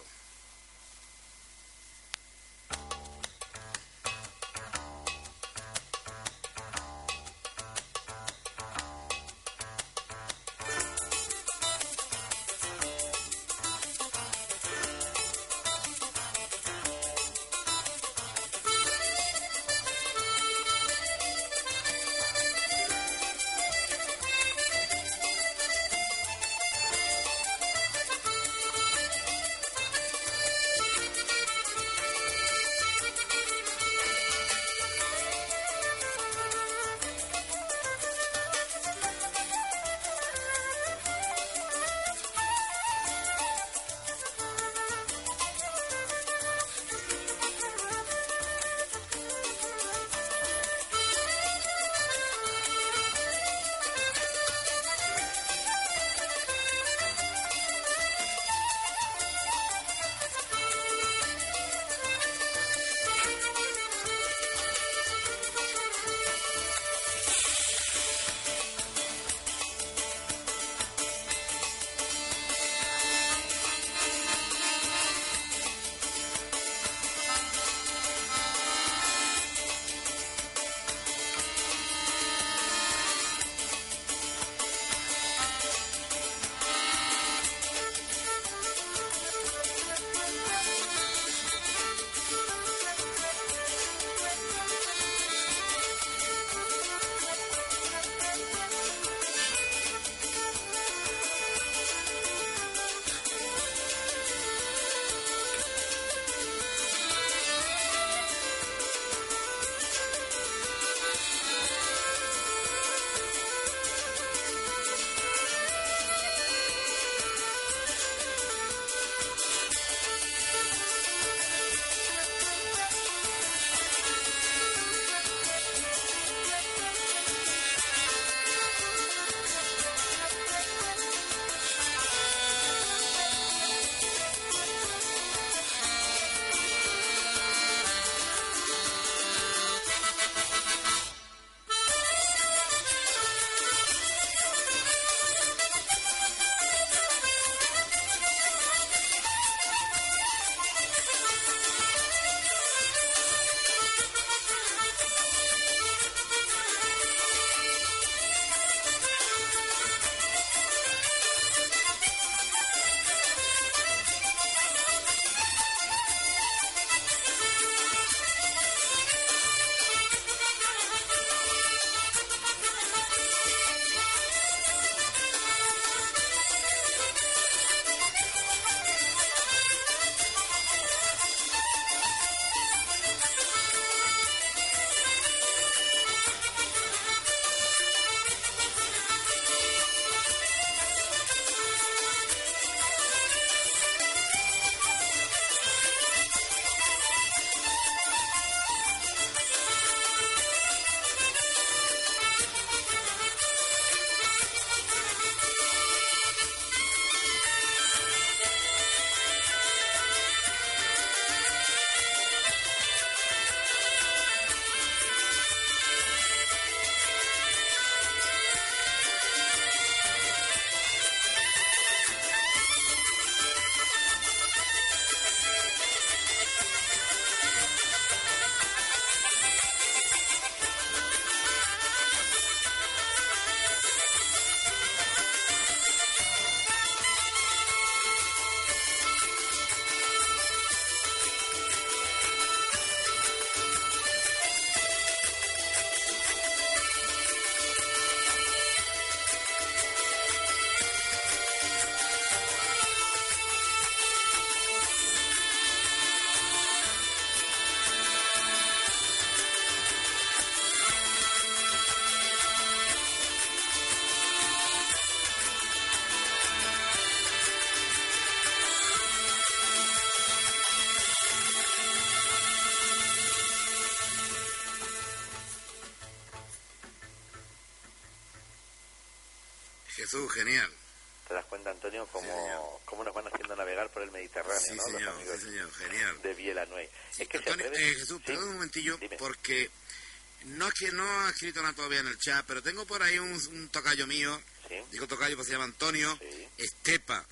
Todavía en el chat, pero tengo por ahí un, un tocayo mío, Sí. digo tocayo porque se llama Antonio, Sí. Estepa,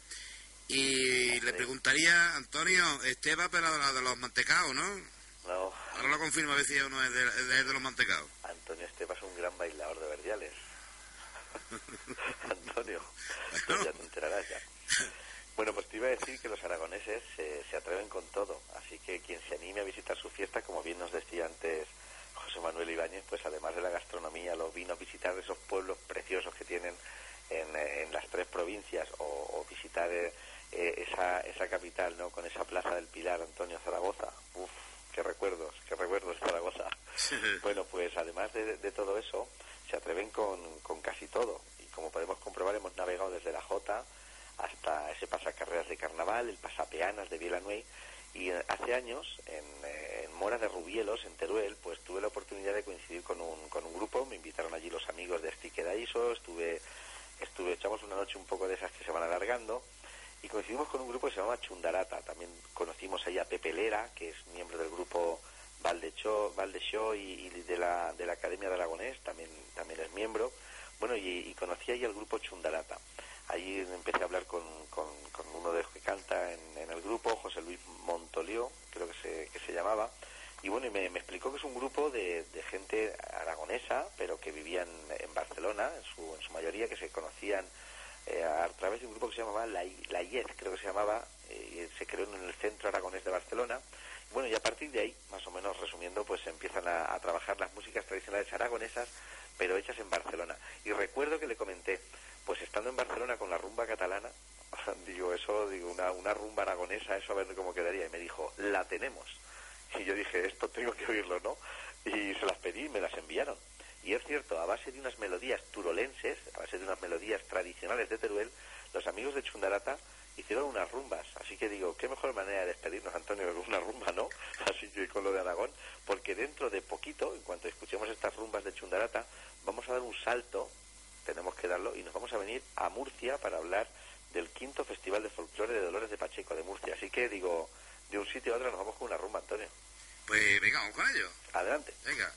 y le Hombre. preguntaría, Antonio, Estepa, pero de, los mantecados, ¿no? No, Ahora lo confirma a ver si uno es de, de- de los mantecados. Antonio Estepa es un gran bailador de verdiales. Antonio, pues ya te enterarás ya. Bueno, pues te iba a decir que los aragoneses se, se atreven con todo, así que quien se anime a visitar su fiesta, como bien nos decía antes José Manuel Ibáñez, pues además de la gastronomía, los vinos, visitar esos pueblos preciosos que tienen en, en las tres provincias o, o visitar eh, esa, esa capital, ¿no? Con esa plaza del Pilar, Antonio Zaragoza. Uf, qué recuerdos, qué recuerdos Zaragoza. Bueno, pues además de, de todo eso, se atreven con, con casi todo. Y como podemos comprobar, hemos navegado desde la Jota hasta ese pasacarreras de carnaval, el pasapeanas de Villanueva. Y eh, hace años, en, eh, en Mora de Rubielos, en Teruel, pues tuve la oportunidad de coincidir con un, con un grupo. Me invitaron allí los amigos de Estique Daiso, estuve, estuve, echamos una noche un poco de esas que se van alargando. Y coincidimos con un grupo que se llama Chundarata. También conocimos ahí a Pepe Lera, que es miembro del grupo Valdechó, Valdechó y, y de, la, de la Academia de Aragonés, también, también es miembro. Bueno, y, y conocí ahí al grupo Chundarata. Allí empecé a hablar con uno de los que canta en, en el grupo, José Luis Montolió, creo que se, que se llamaba. Y y me, explicó que es un grupo de, de gente aragonesa, pero que vivían en Barcelona, en su, en su mayoría, que se conocían eh, a través de un grupo que se llamaba La, La IED, creo que se llamaba, eh, se creó en el Centro Aragonés de Barcelona. Bueno, y a partir de ahí, más o menos resumiendo, pues empiezan a, a trabajar las músicas tradicionales aragonesas, pero hechas en Barcelona. Y recuerdo que le comenté, pues estando en Barcelona con la rumba catalana, digo, eso, digo, una, una rumba aragonesa, eso a ver cómo quedaría. Y me dijo, la tenemos. Y yo dije, esto tengo que oírlo, ¿no? Y se las pedí y me las enviaron. Y es cierto, a base de unas melodías turolenses, a base de unas melodías tradicionales de Teruel, los amigos de Chundarata hicieron unas rumbas. Así que digo, qué mejor manera de despedirnos, Antonio, que una rumba, ¿no? Así que con lo de Aragón, porque dentro de poquito, en cuanto escuchemos estas rumbas de Chundarata, vamos a dar un salto, tenemos que darlo, y nos vamos a venir a Murcia para hablar del quinto Festival de Folclore de Dolores de Pacheco de Murcia. Así que digo, de un sitio a otro nos vamos con una rumba, Antonio. Pues venga, vamos con ello. Adelante. Venga.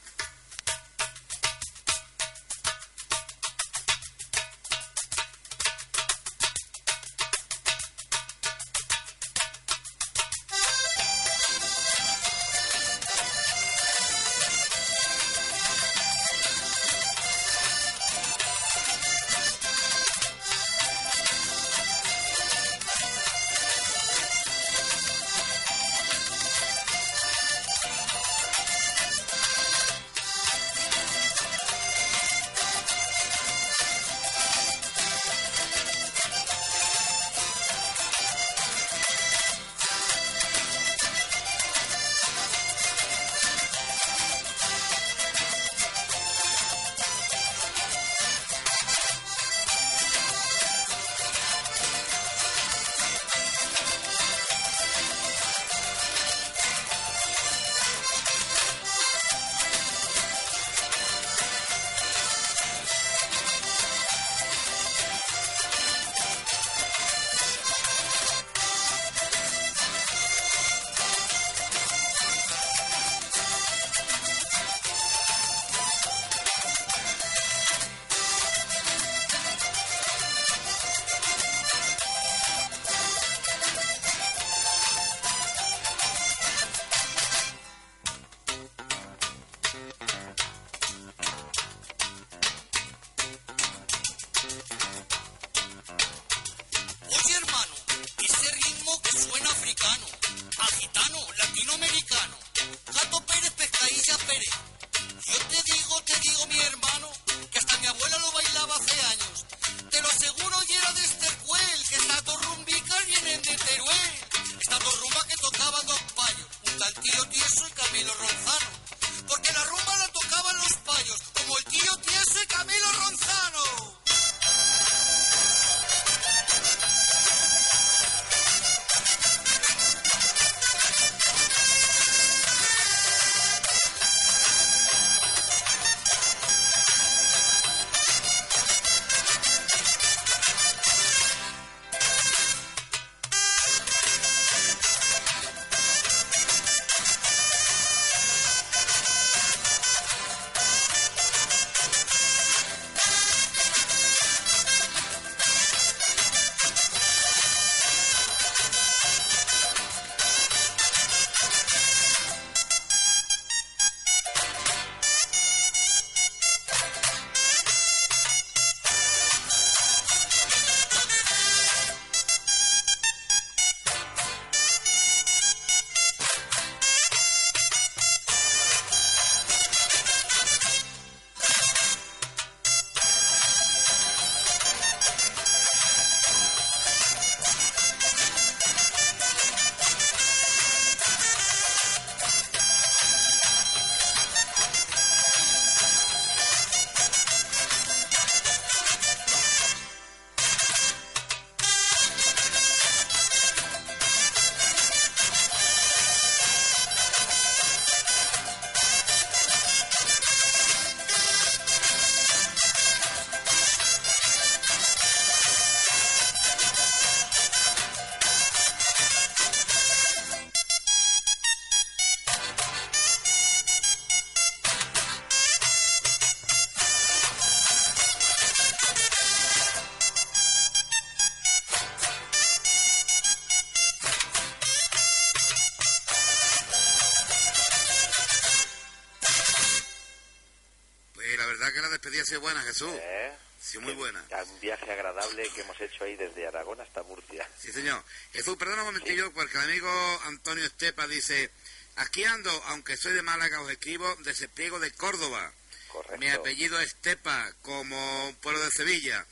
Verdad que la despedida ha sido buena, Jesús. ¿Eh? Sí, muy buena. Un viaje agradable que hemos hecho ahí desde Aragón hasta Murcia. Sí, señor. Jesús, perdona un momentillo, porque el amigo Antonio Estepa dice, aquí ando, aunque soy de Málaga, os escribo de Sepiego de Córdoba. Correcto. Mi apellido es Estepa, como un pueblo de Sevilla.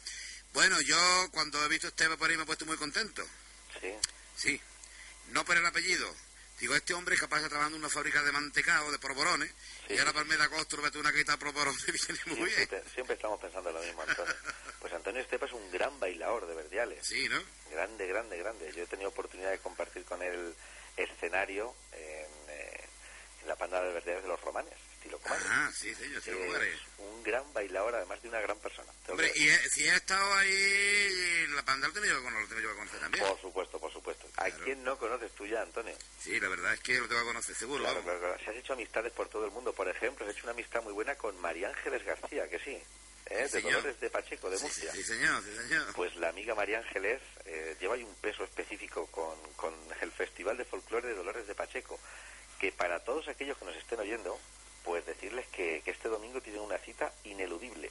Bueno, yo cuando he visto Estepa por ahí me he puesto muy contento. Sí. Sí, no por el apellido. Digo, este hombre es capaz de trabajar en una fábrica de mantecado, de polvorones, Sí. y ahora para el mes de agosto mete una quita de polvorones y viene muy bien. Siempre, siempre estamos pensando lo mismo, Antonio. Pues Antonio Estepa es un gran bailador de verdiales. Sí, ¿no? Grande, grande, grande. Yo he tenido oportunidad de compartir con él escenario en, eh, en la panda de verdiales de los romanes, estilo. Ah, sí, señor, sí, Es Comares. un gran bailador, además de una gran persona. Hombre, y he- si he estado ahí en la panda, lo tengo yo que conocer, también. Por supuesto, por supuesto. ¿A Claro. quién no conoces tú ya, Antonio? Sí, la verdad es que lo tengo que conocer, seguro. Claro, claro, claro. Si has hecho amistades por todo el mundo, por ejemplo, has hecho una amistad muy buena con María Ángeles García, que sí, ¿eh? de. Dolores de Pacheco, de Sí, Murcia. sí, señor, sí, señor. Pues la amiga María Ángeles eh, lleva ahí un peso específico con, con el Festival de Folclore de Dolores de Pacheco, que para todos aquellos que nos estén oyendo, pues decirles que, que este domingo tienen una cita ineludible,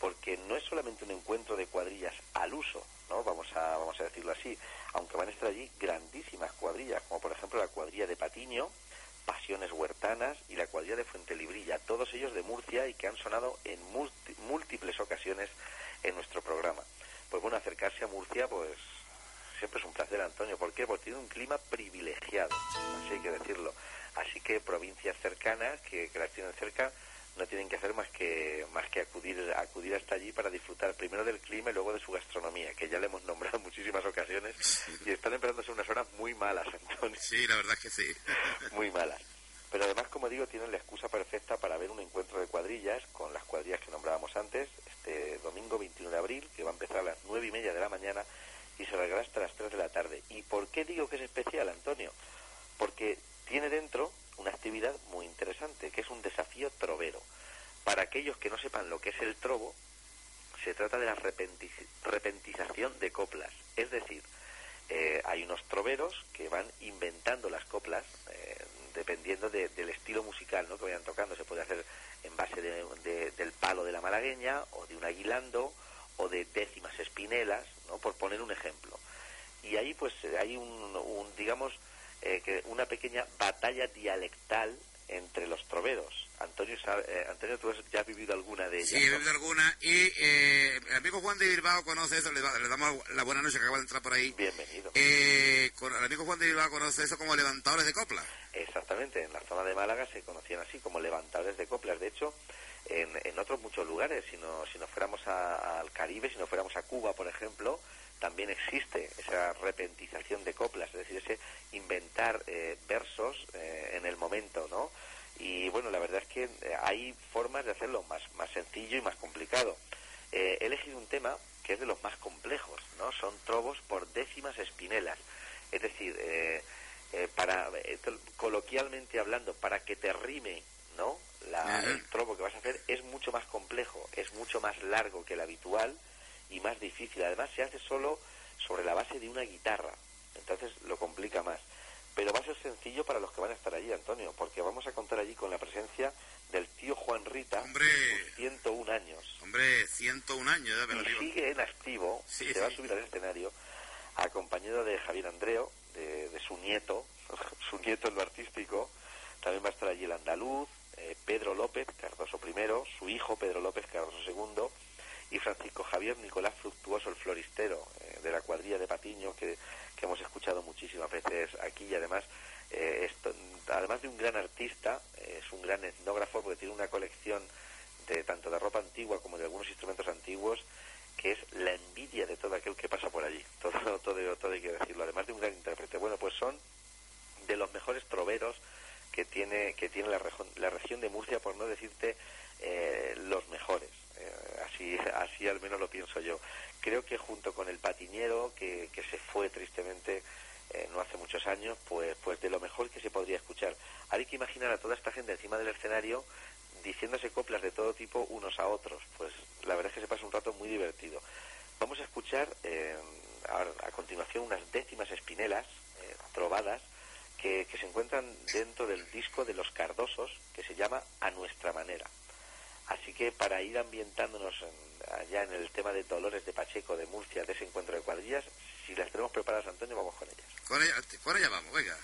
porque no es solamente un encuentro de cuadrillas al uso, ¿no? Vamos a, vamos a decirlo así, aunque van a estar allí grandísimas cuadrillas, como por ejemplo la cuadrilla de Patiño, Pasiones Huertanas y la cuadrilla de Fuentelibrilla, todos ellos de Murcia y que han sonado en múltiples ocasiones en nuestro programa. Pues bueno, acercarse a Murcia, pues siempre es un placer, Antonio. ¿Por qué? Porque tiene un clima privilegiado, así hay que decirlo. Así que provincias cercanas, que, que las tienen cerca, no tienen que hacer más que más que acudir acudir hasta allí para disfrutar primero del clima y luego de su gastronomía, que ya le hemos nombrado en muchísimas ocasiones y están empezándose unas horas muy malas, Antonio Sí, la verdad es que sí. muy malas. Pero además, como digo, tienen la excusa perfecta para ver un encuentro de cuadrillas con las cuadrillas que nombrábamos antes, este domingo 21 de abril, que va a empezar a las nueve y media de la mañana y se largará hasta las 3 de la tarde. ¿Y por qué digo que es especial, Antonio? Porque tiene dentro una actividad muy interesante, que es un desafío trovero. Para aquellos que no sepan lo que es el trobo, se trata de la repenti- repentización de coplas. Es decir, eh, hay unos troveros que van inventando las coplas eh, dependiendo de- del estilo musical ¿no? que vayan tocando. Se puede hacer en base de- del palo de la malagueña o de un aguilando o de décimas espinelas, ¿no? por poner un ejemplo. Y ahí pues eh, hay un, un, digamos, eh, que una pequeña batalla dialectal entre los troveros. Antonio, eh, Antonio tú has- ya has vivido alguna de ellas. Sí, he ¿no? bebido alguna. Y eh, el amigo Juan de Bilbao conoce eso, le, da- le damos la buena noche que acaba de entrar por ahí. Bienvenido. Eh, con- el amigo Juan de Bilbao conoce eso como levantadores de copla. Exactamente, en la zona de Málaga se conocían así como levantadores de coplas. De hecho, en, en otros muchos lugares, si, no, si nos fuéramos a- al Caribe, si nos fuéramos a Cuba, por ejemplo, también existe esa repentización de coplas, es decir, ese inventar eh, versos eh, en el momento, ¿no? Y bueno, la verdad es que eh, hay formas de hacerlo más, más sencillo y más complicado. Eh, he elegido un tema que es de los más complejos, ¿no? Son trobos por décimas espinelas. Es decir, eh, para coloquialmente hablando, para que te rime, ¿no? La- el trobo que vas a hacer es mucho más complejo, es mucho más largo que el habitual y más difícil. Además, se hace solo sobre la base de una guitarra, entonces lo complica más. Pero va a ser sencillo para los que van a estar allí, Antonio, porque vamos a contar allí con la presencia del tío Juan Rita, Hombre. sus 101 años, Hombre, 101 años, ya me lo y digo. sigue en activo, Sí, se va a subir al escenario, acompañado de Javier Andreo, de, de su nieto, su nieto en lo artístico, también va a estar allí el andaluz, eh, Pedro López Cardoso I, su hijo Pedro López Cardoso II, y Francisco Javier Nicolás Fructuoso, el floristero eh, de la cuadrilla de Patiño, que, que hemos escuchado muchísimas veces aquí, y además, eh, además de un gran artista, eh, es un gran etnógrafo porque tiene una colección de tanto de ropa antigua como de algunos instrumentos antiguos que es la envidia de todo aquel que pasa por allí. Todo, todo, todo hay que decirlo. Además de un gran intérprete. Bueno, pues son de los mejores troveros que tiene que tiene la, región la región de Murcia, por no decirte los mejores. Así, así al menos lo pienso yo. Creo que junto con el patiñero, que, que se fue tristemente eh, no hace muchos años, pues, pues de lo mejor que se podría escuchar. Hay que imaginar a toda esta gente encima del escenario diciéndose coplas de todo tipo unos a otros. Pues la verdad es que se pasa un rato muy divertido. Vamos a escuchar eh, a, a continuación unas décimas espinelas eh, trovadas que, que se encuentran dentro del disco de los Cardosos que se llama A Nuestra Manera. Así que para ir ambientándonos en, allá en el tema de Dolores de Pacheco, de Murcia, de ese encuentro de cuadrillas, si las tenemos preparadas, Antonio, vamos con ellas. Con ella, con ella vamos, venga.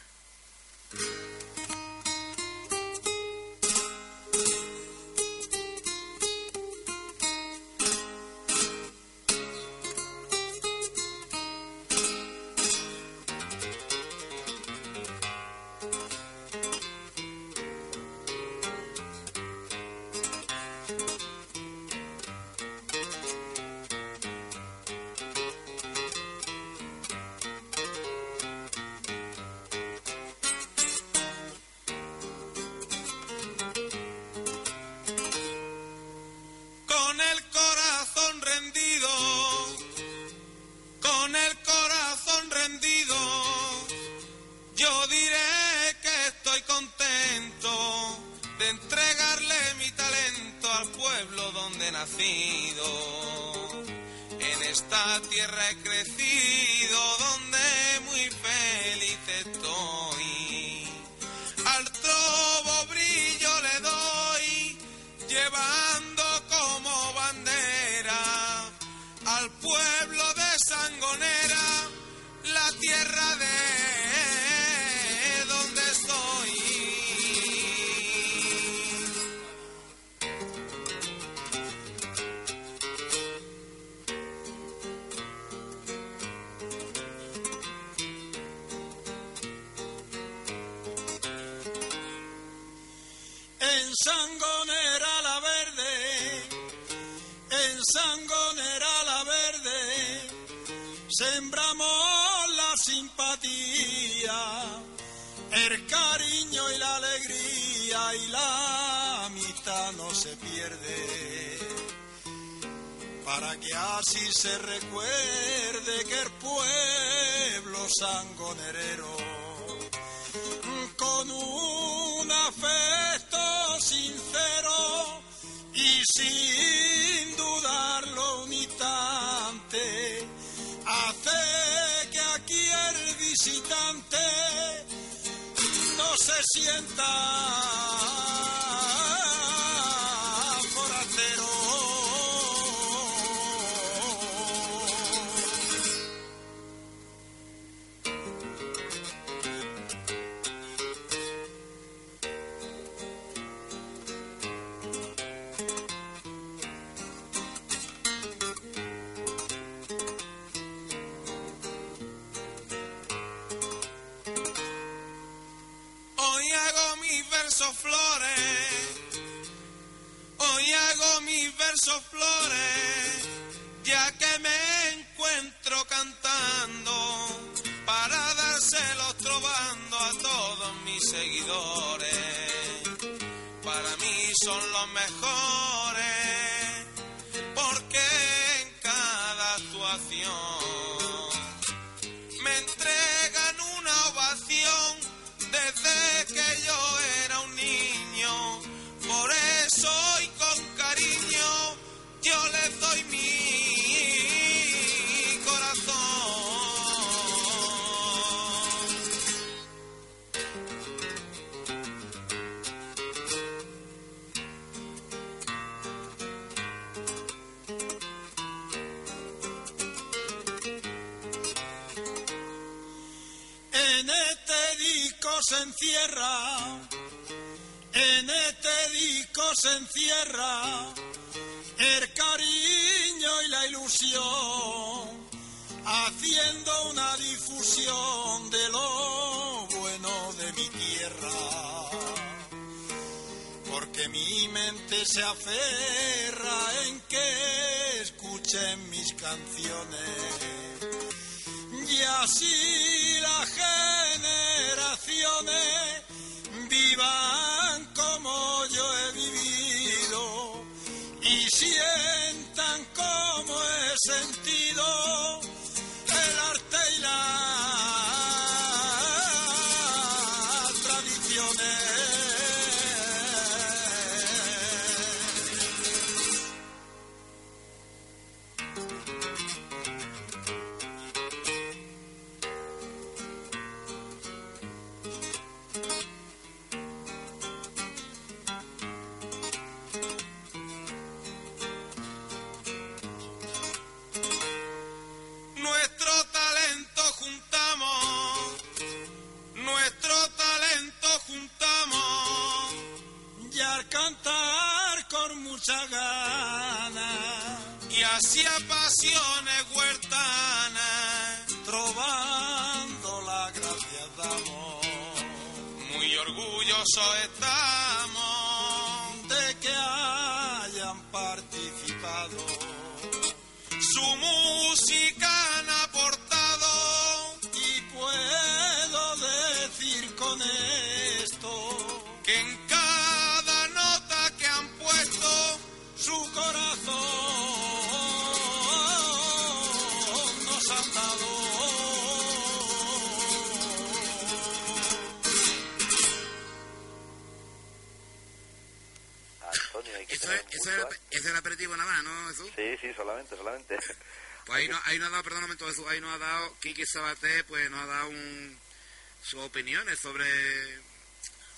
Sí, sí, solamente, solamente. Pues ahí, no, ahí nos ha dado, perdón un momento, Jesús, ahí nos ha dado, Kiki Sabaté, pues nos ha dado un, sus opiniones sobre,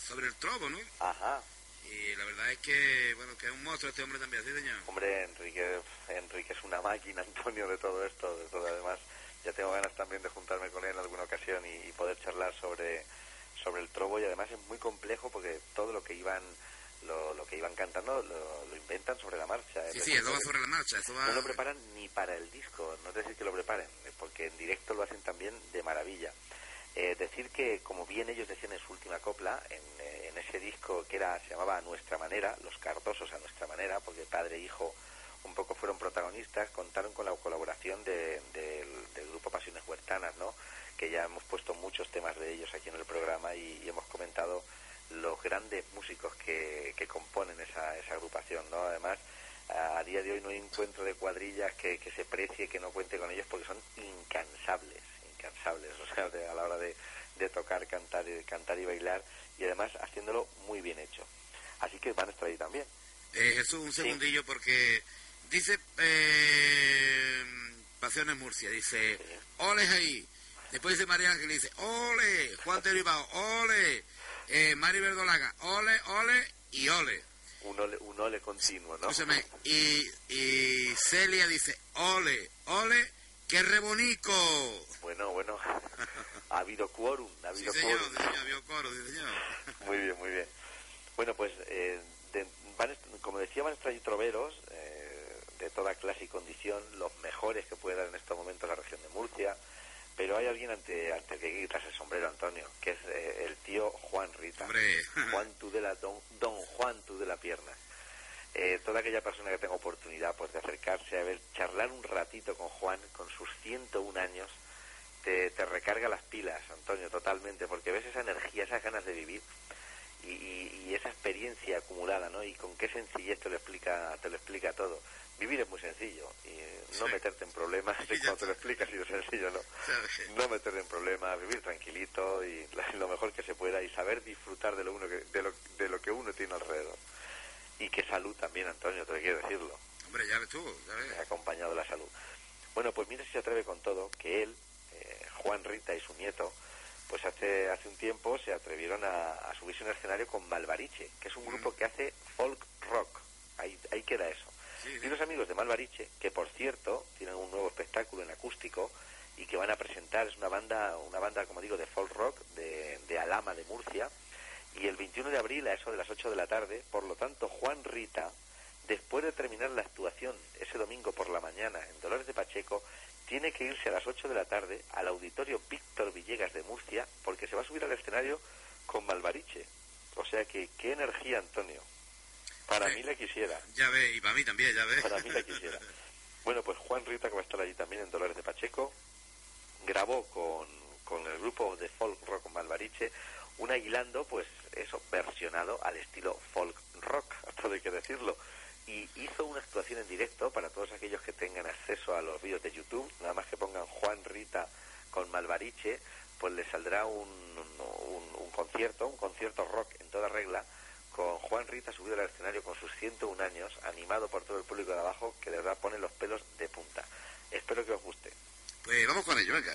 sobre el trobo, ¿no? Ajá. Y la verdad es que, bueno, que es un monstruo este hombre también, ¿sí, señor? Hombre, Enrique, Enrique es una máquina, Antonio, de todo esto, de todo además. Ya tengo ganas también de juntarme con él en alguna ocasión y, y poder charlar sobre, sobre el trobo y además es muy complejo porque todo lo que iban lo, lo que iban cantando lo, lo inventan sobre la marcha. Es Sí, sí, eso va sobre la marcha, eso va... no lo preparan ni para el disco, no es decir que lo preparen, porque en directo lo hacen también de maravilla. Eh, decir que, como bien ellos decían en su última copla, en, eh, en ese disco que era se llamaba A Nuestra Manera, Los Cardosos a Nuestra Manera, porque padre e hijo un poco fueron protagonistas, contaron con la colaboración de- del, del grupo Pasiones Huertanas, ¿no? que ya hemos puesto muchos temas de ellos aquí en el programa y, y hemos comentado los grandes músicos que, que componen esa, esa agrupación, ¿no? Además, a, día de hoy no hay encuentro de cuadrillas que, que se precie, que no cuente con ellos, porque son incansables, incansables, o sea, de- a la hora de, de tocar, cantar, y- cantar y bailar, y además haciéndolo muy bien hecho. Así que van a estar ahí también. Eh, Jesús, un segundillo, porque dice eh, Pasiones Murcia, dice, ole ahí. Después dice María Ángel, dice, ole, Juan Derivado, ole, eh, Mari Verdolaga, ole, ole y ole. Un ole, un ole continuo, ¿no? Escúchame, y, y Celia dice, ole, ole, qué rebonico. Bueno, bueno, ha habido quórum, ha Sí, habido señor, quórum. sí, señor, coro, sí, señor. Muy bien, muy bien. Bueno, pues, eh, de- van como decía, van a estar troveros eh, de toda clase y condición, los mejores que puede dar en estos momentos la región de Murcia, pero hay alguien ante, ante el que quitarse el sombrero, Antonio, que es eh, el tío Juan Rita. Hombre. Juan Tudela, don, don Juan Tudela Piernas. Eh, toda aquella persona que tenga oportunidad pues de acercarse a ver, charlar un ratito con Juan, con sus 101 años, te, te recarga las pilas, Antonio, totalmente, porque ves esa energía, esas ganas de vivir y, y- y esa experiencia acumulada, ¿no? Y con qué sencillez te lo explica, te lo explica todo. Vivir es muy sencillo y eh, no Sí. meterte en problemas ya cuando te lo explicas y es sencillo, ¿no? No meterte en problemas, vivir tranquilito y lo mejor que se pueda y saber disfrutar de lo, uno que, de lo, de lo que uno tiene alrededor. Y qué salud también, Antonio, te quiero decirlo Hombre, ya ves tú, ya ves. me ha acompañado la salud. Bueno, pues mira si se atreve con todo, que él, eh, Juan Rita y su nieto, pues hace, hace un tiempo se atrevieron a, a subirse a un escenario con Malvariche, que es un grupo que hace folk rock. Ahí, ahí queda eso. Sí. Y unos amigos de Malvariche, que por cierto tienen un nuevo espectáculo en acústico y que van a presentar, es una banda, una banda como digo, de folk rock de, de Alama de Murcia, y el 21 de abril a eso de las 8 de la tarde, por lo tanto Juan Rita, después de terminar la actuación ese domingo por la mañana en Dolores de Pacheco, tiene que irse a las 8 de la tarde al auditorio Víctor Villegas de Murcia porque se va a subir al escenario con Malvariche. O sea que, qué energía, Antonio. Para mí la quisiera. Ya ves, y para mí también, ya ves. Para mí la quisiera. Bueno, pues Juan Rita, que va a estar allí también en Dolores de Pacheco, grabó con, con el grupo de folk rock Malvariche un aguilando, pues eso, versionado al estilo folk rock, todo hay que decirlo. Y hizo una actuación en directo para todos aquellos que tengan acceso a los vídeos de YouTube, nada más que pongan Juan Rita con Malvariche, pues le saldrá un, un, un concierto, un concierto rock en toda regla, con Juan Rita subido al escenario con sus 101 años, animado por todo el público de abajo, que de verdad pone los pelos de punta. Espero que os guste. Pues vamos con ello, venga.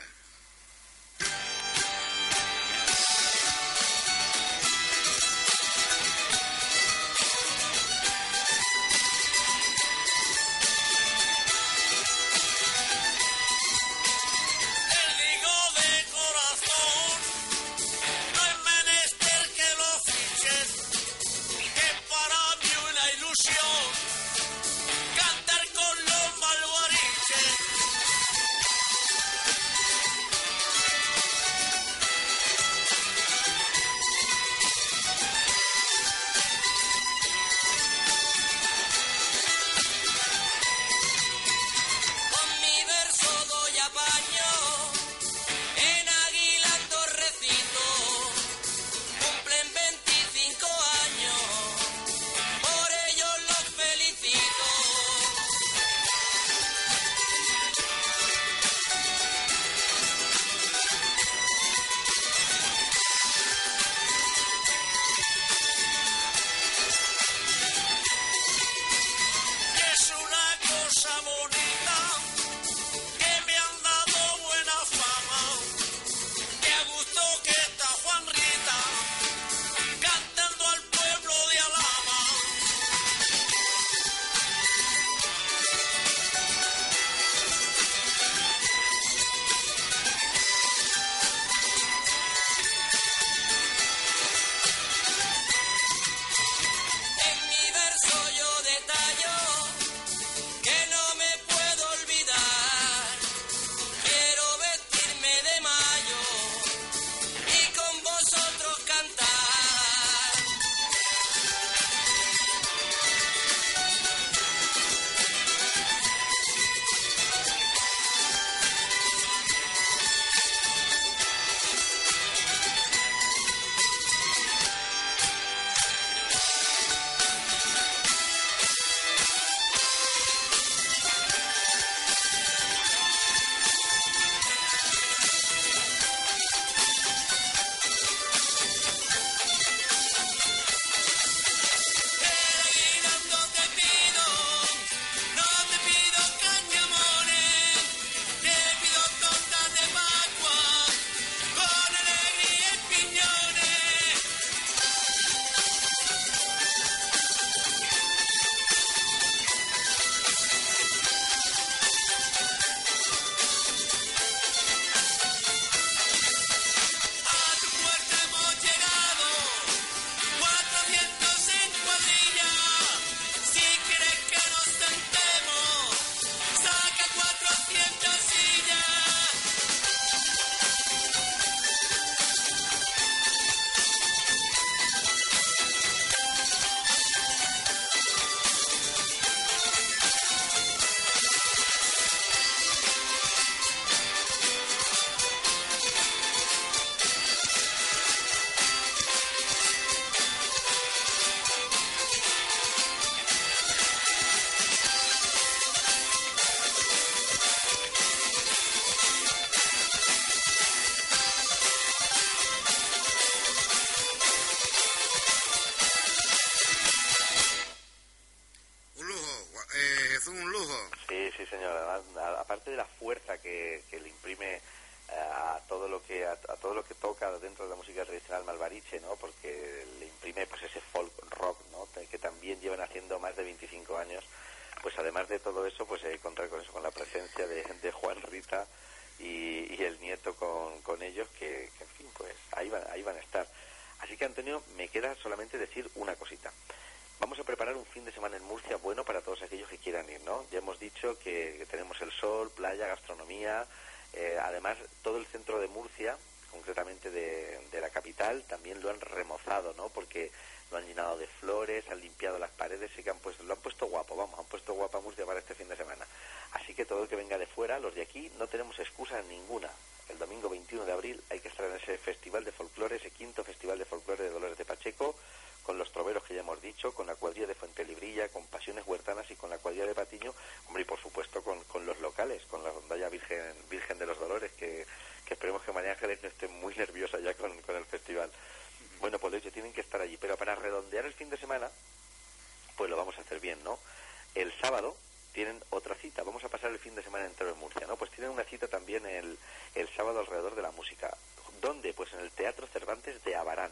Sábado tienen otra cita, vamos a pasar el fin de semana entero en Murcia, ¿no? Pues tienen una cita también el, el sábado alrededor de la música. ¿Dónde? Pues en el Teatro Cervantes de Abarán.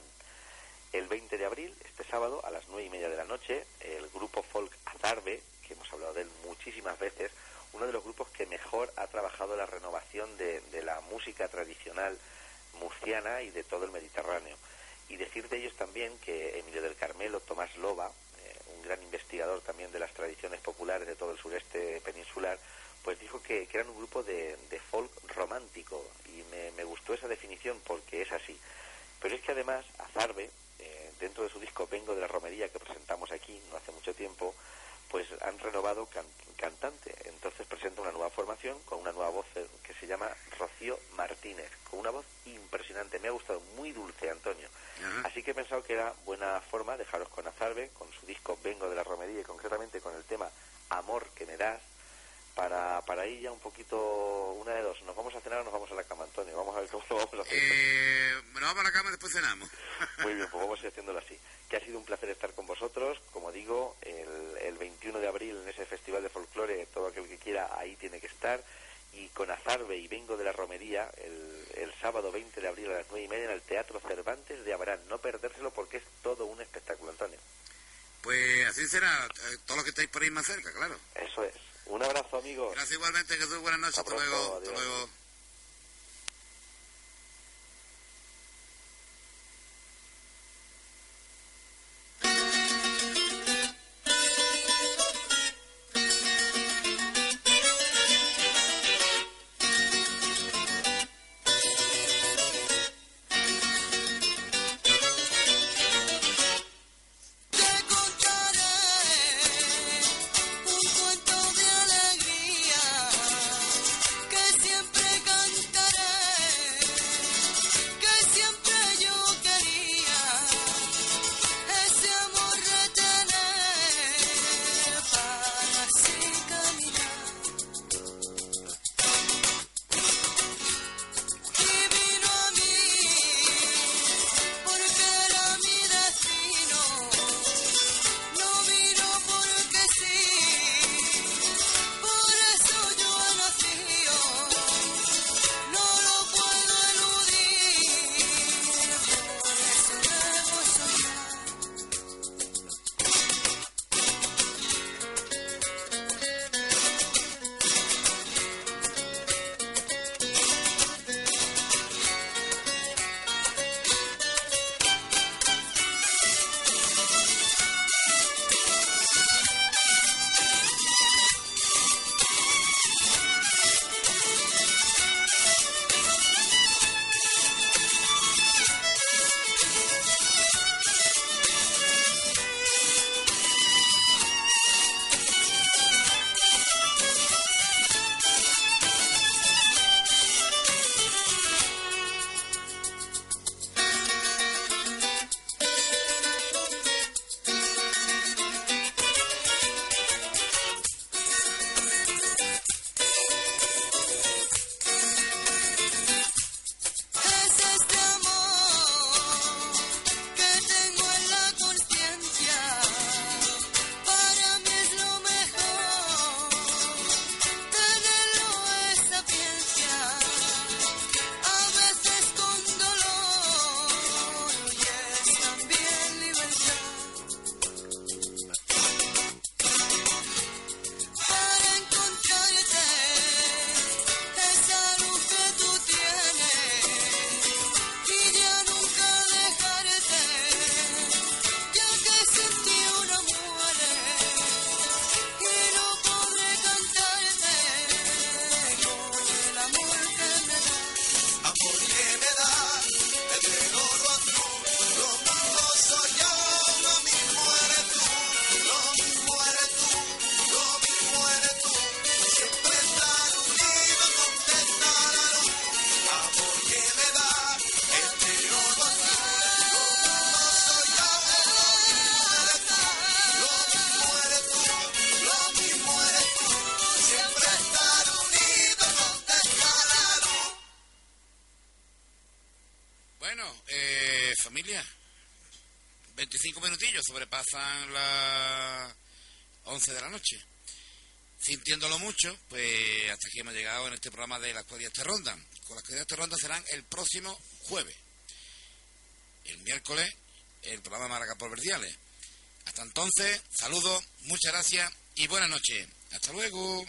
El 20 de abril, este sábado, a las nueve y media de la noche, el grupo folk Azarbe, que hemos hablado de él muchísimas veces, uno de los grupos que mejor ha trabajado la renovación de, de la música tradicional murciana y de todo el Mediterráneo. Y decir de ellos también que Emilio del Carmelo, Tomás Loba, gran investigador también de las tradiciones populares de todo el sureste peninsular, pues dijo que, eran un grupo de, de folk romántico y me, me, gustó esa definición porque es así. Pero es que además Azarbe, eh, dentro de su disco Vengo de la Romería que presentamos aquí no hace mucho tiempo, pues han renovado can cantante. Entonces presenta una nueva formación con una nueva voz que se llama Rocío Martínez, con una voz impresionante. Me ha gustado, muy dulce, Antonio. Uh -huh. Así que he pensado que era buena forma dejaros con Azarbe, con su disco Vengo de la Romería y concretamente con el tema Amor que me das, para, para ir ya un poquito, una de dos, ¿nos vamos a cenar o nos vamos a la cama, Antonio? Vamos a ver cómo lo vamos a hacer. Eh, nos vamos a la cama y después cenamos. Muy bien, pues vamos a ir haciéndolo así. Que ha sido un placer estar con vosotros. Como digo, el, el 21 de abril en ese Festival de Folclore, todo aquel que quiera ahí tiene que estar. Y con Azarbe y Vengo de la Romería, el, el sábado 20 de abril a las 9 y media en el Teatro Cervantes de Abarán. No perdérselo porque es todo un espectáculo, Antonio. Pues así será, eh, todos los que estáis por ahí más cerca, claro. Eso es. Un abrazo, amigos. Gracias igualmente, Jesús. Buenas noches. Hasta, hasta luego. Hasta luego. Pues hasta aquí hemos llegado en este programa de las cuadrillas de ronda. Con las cuadrillas de ronda serán el próximo jueves. El miércoles, el programa Maraca por Verdiales. Hasta entonces, saludos, muchas gracias y buenas noches. Hasta luego.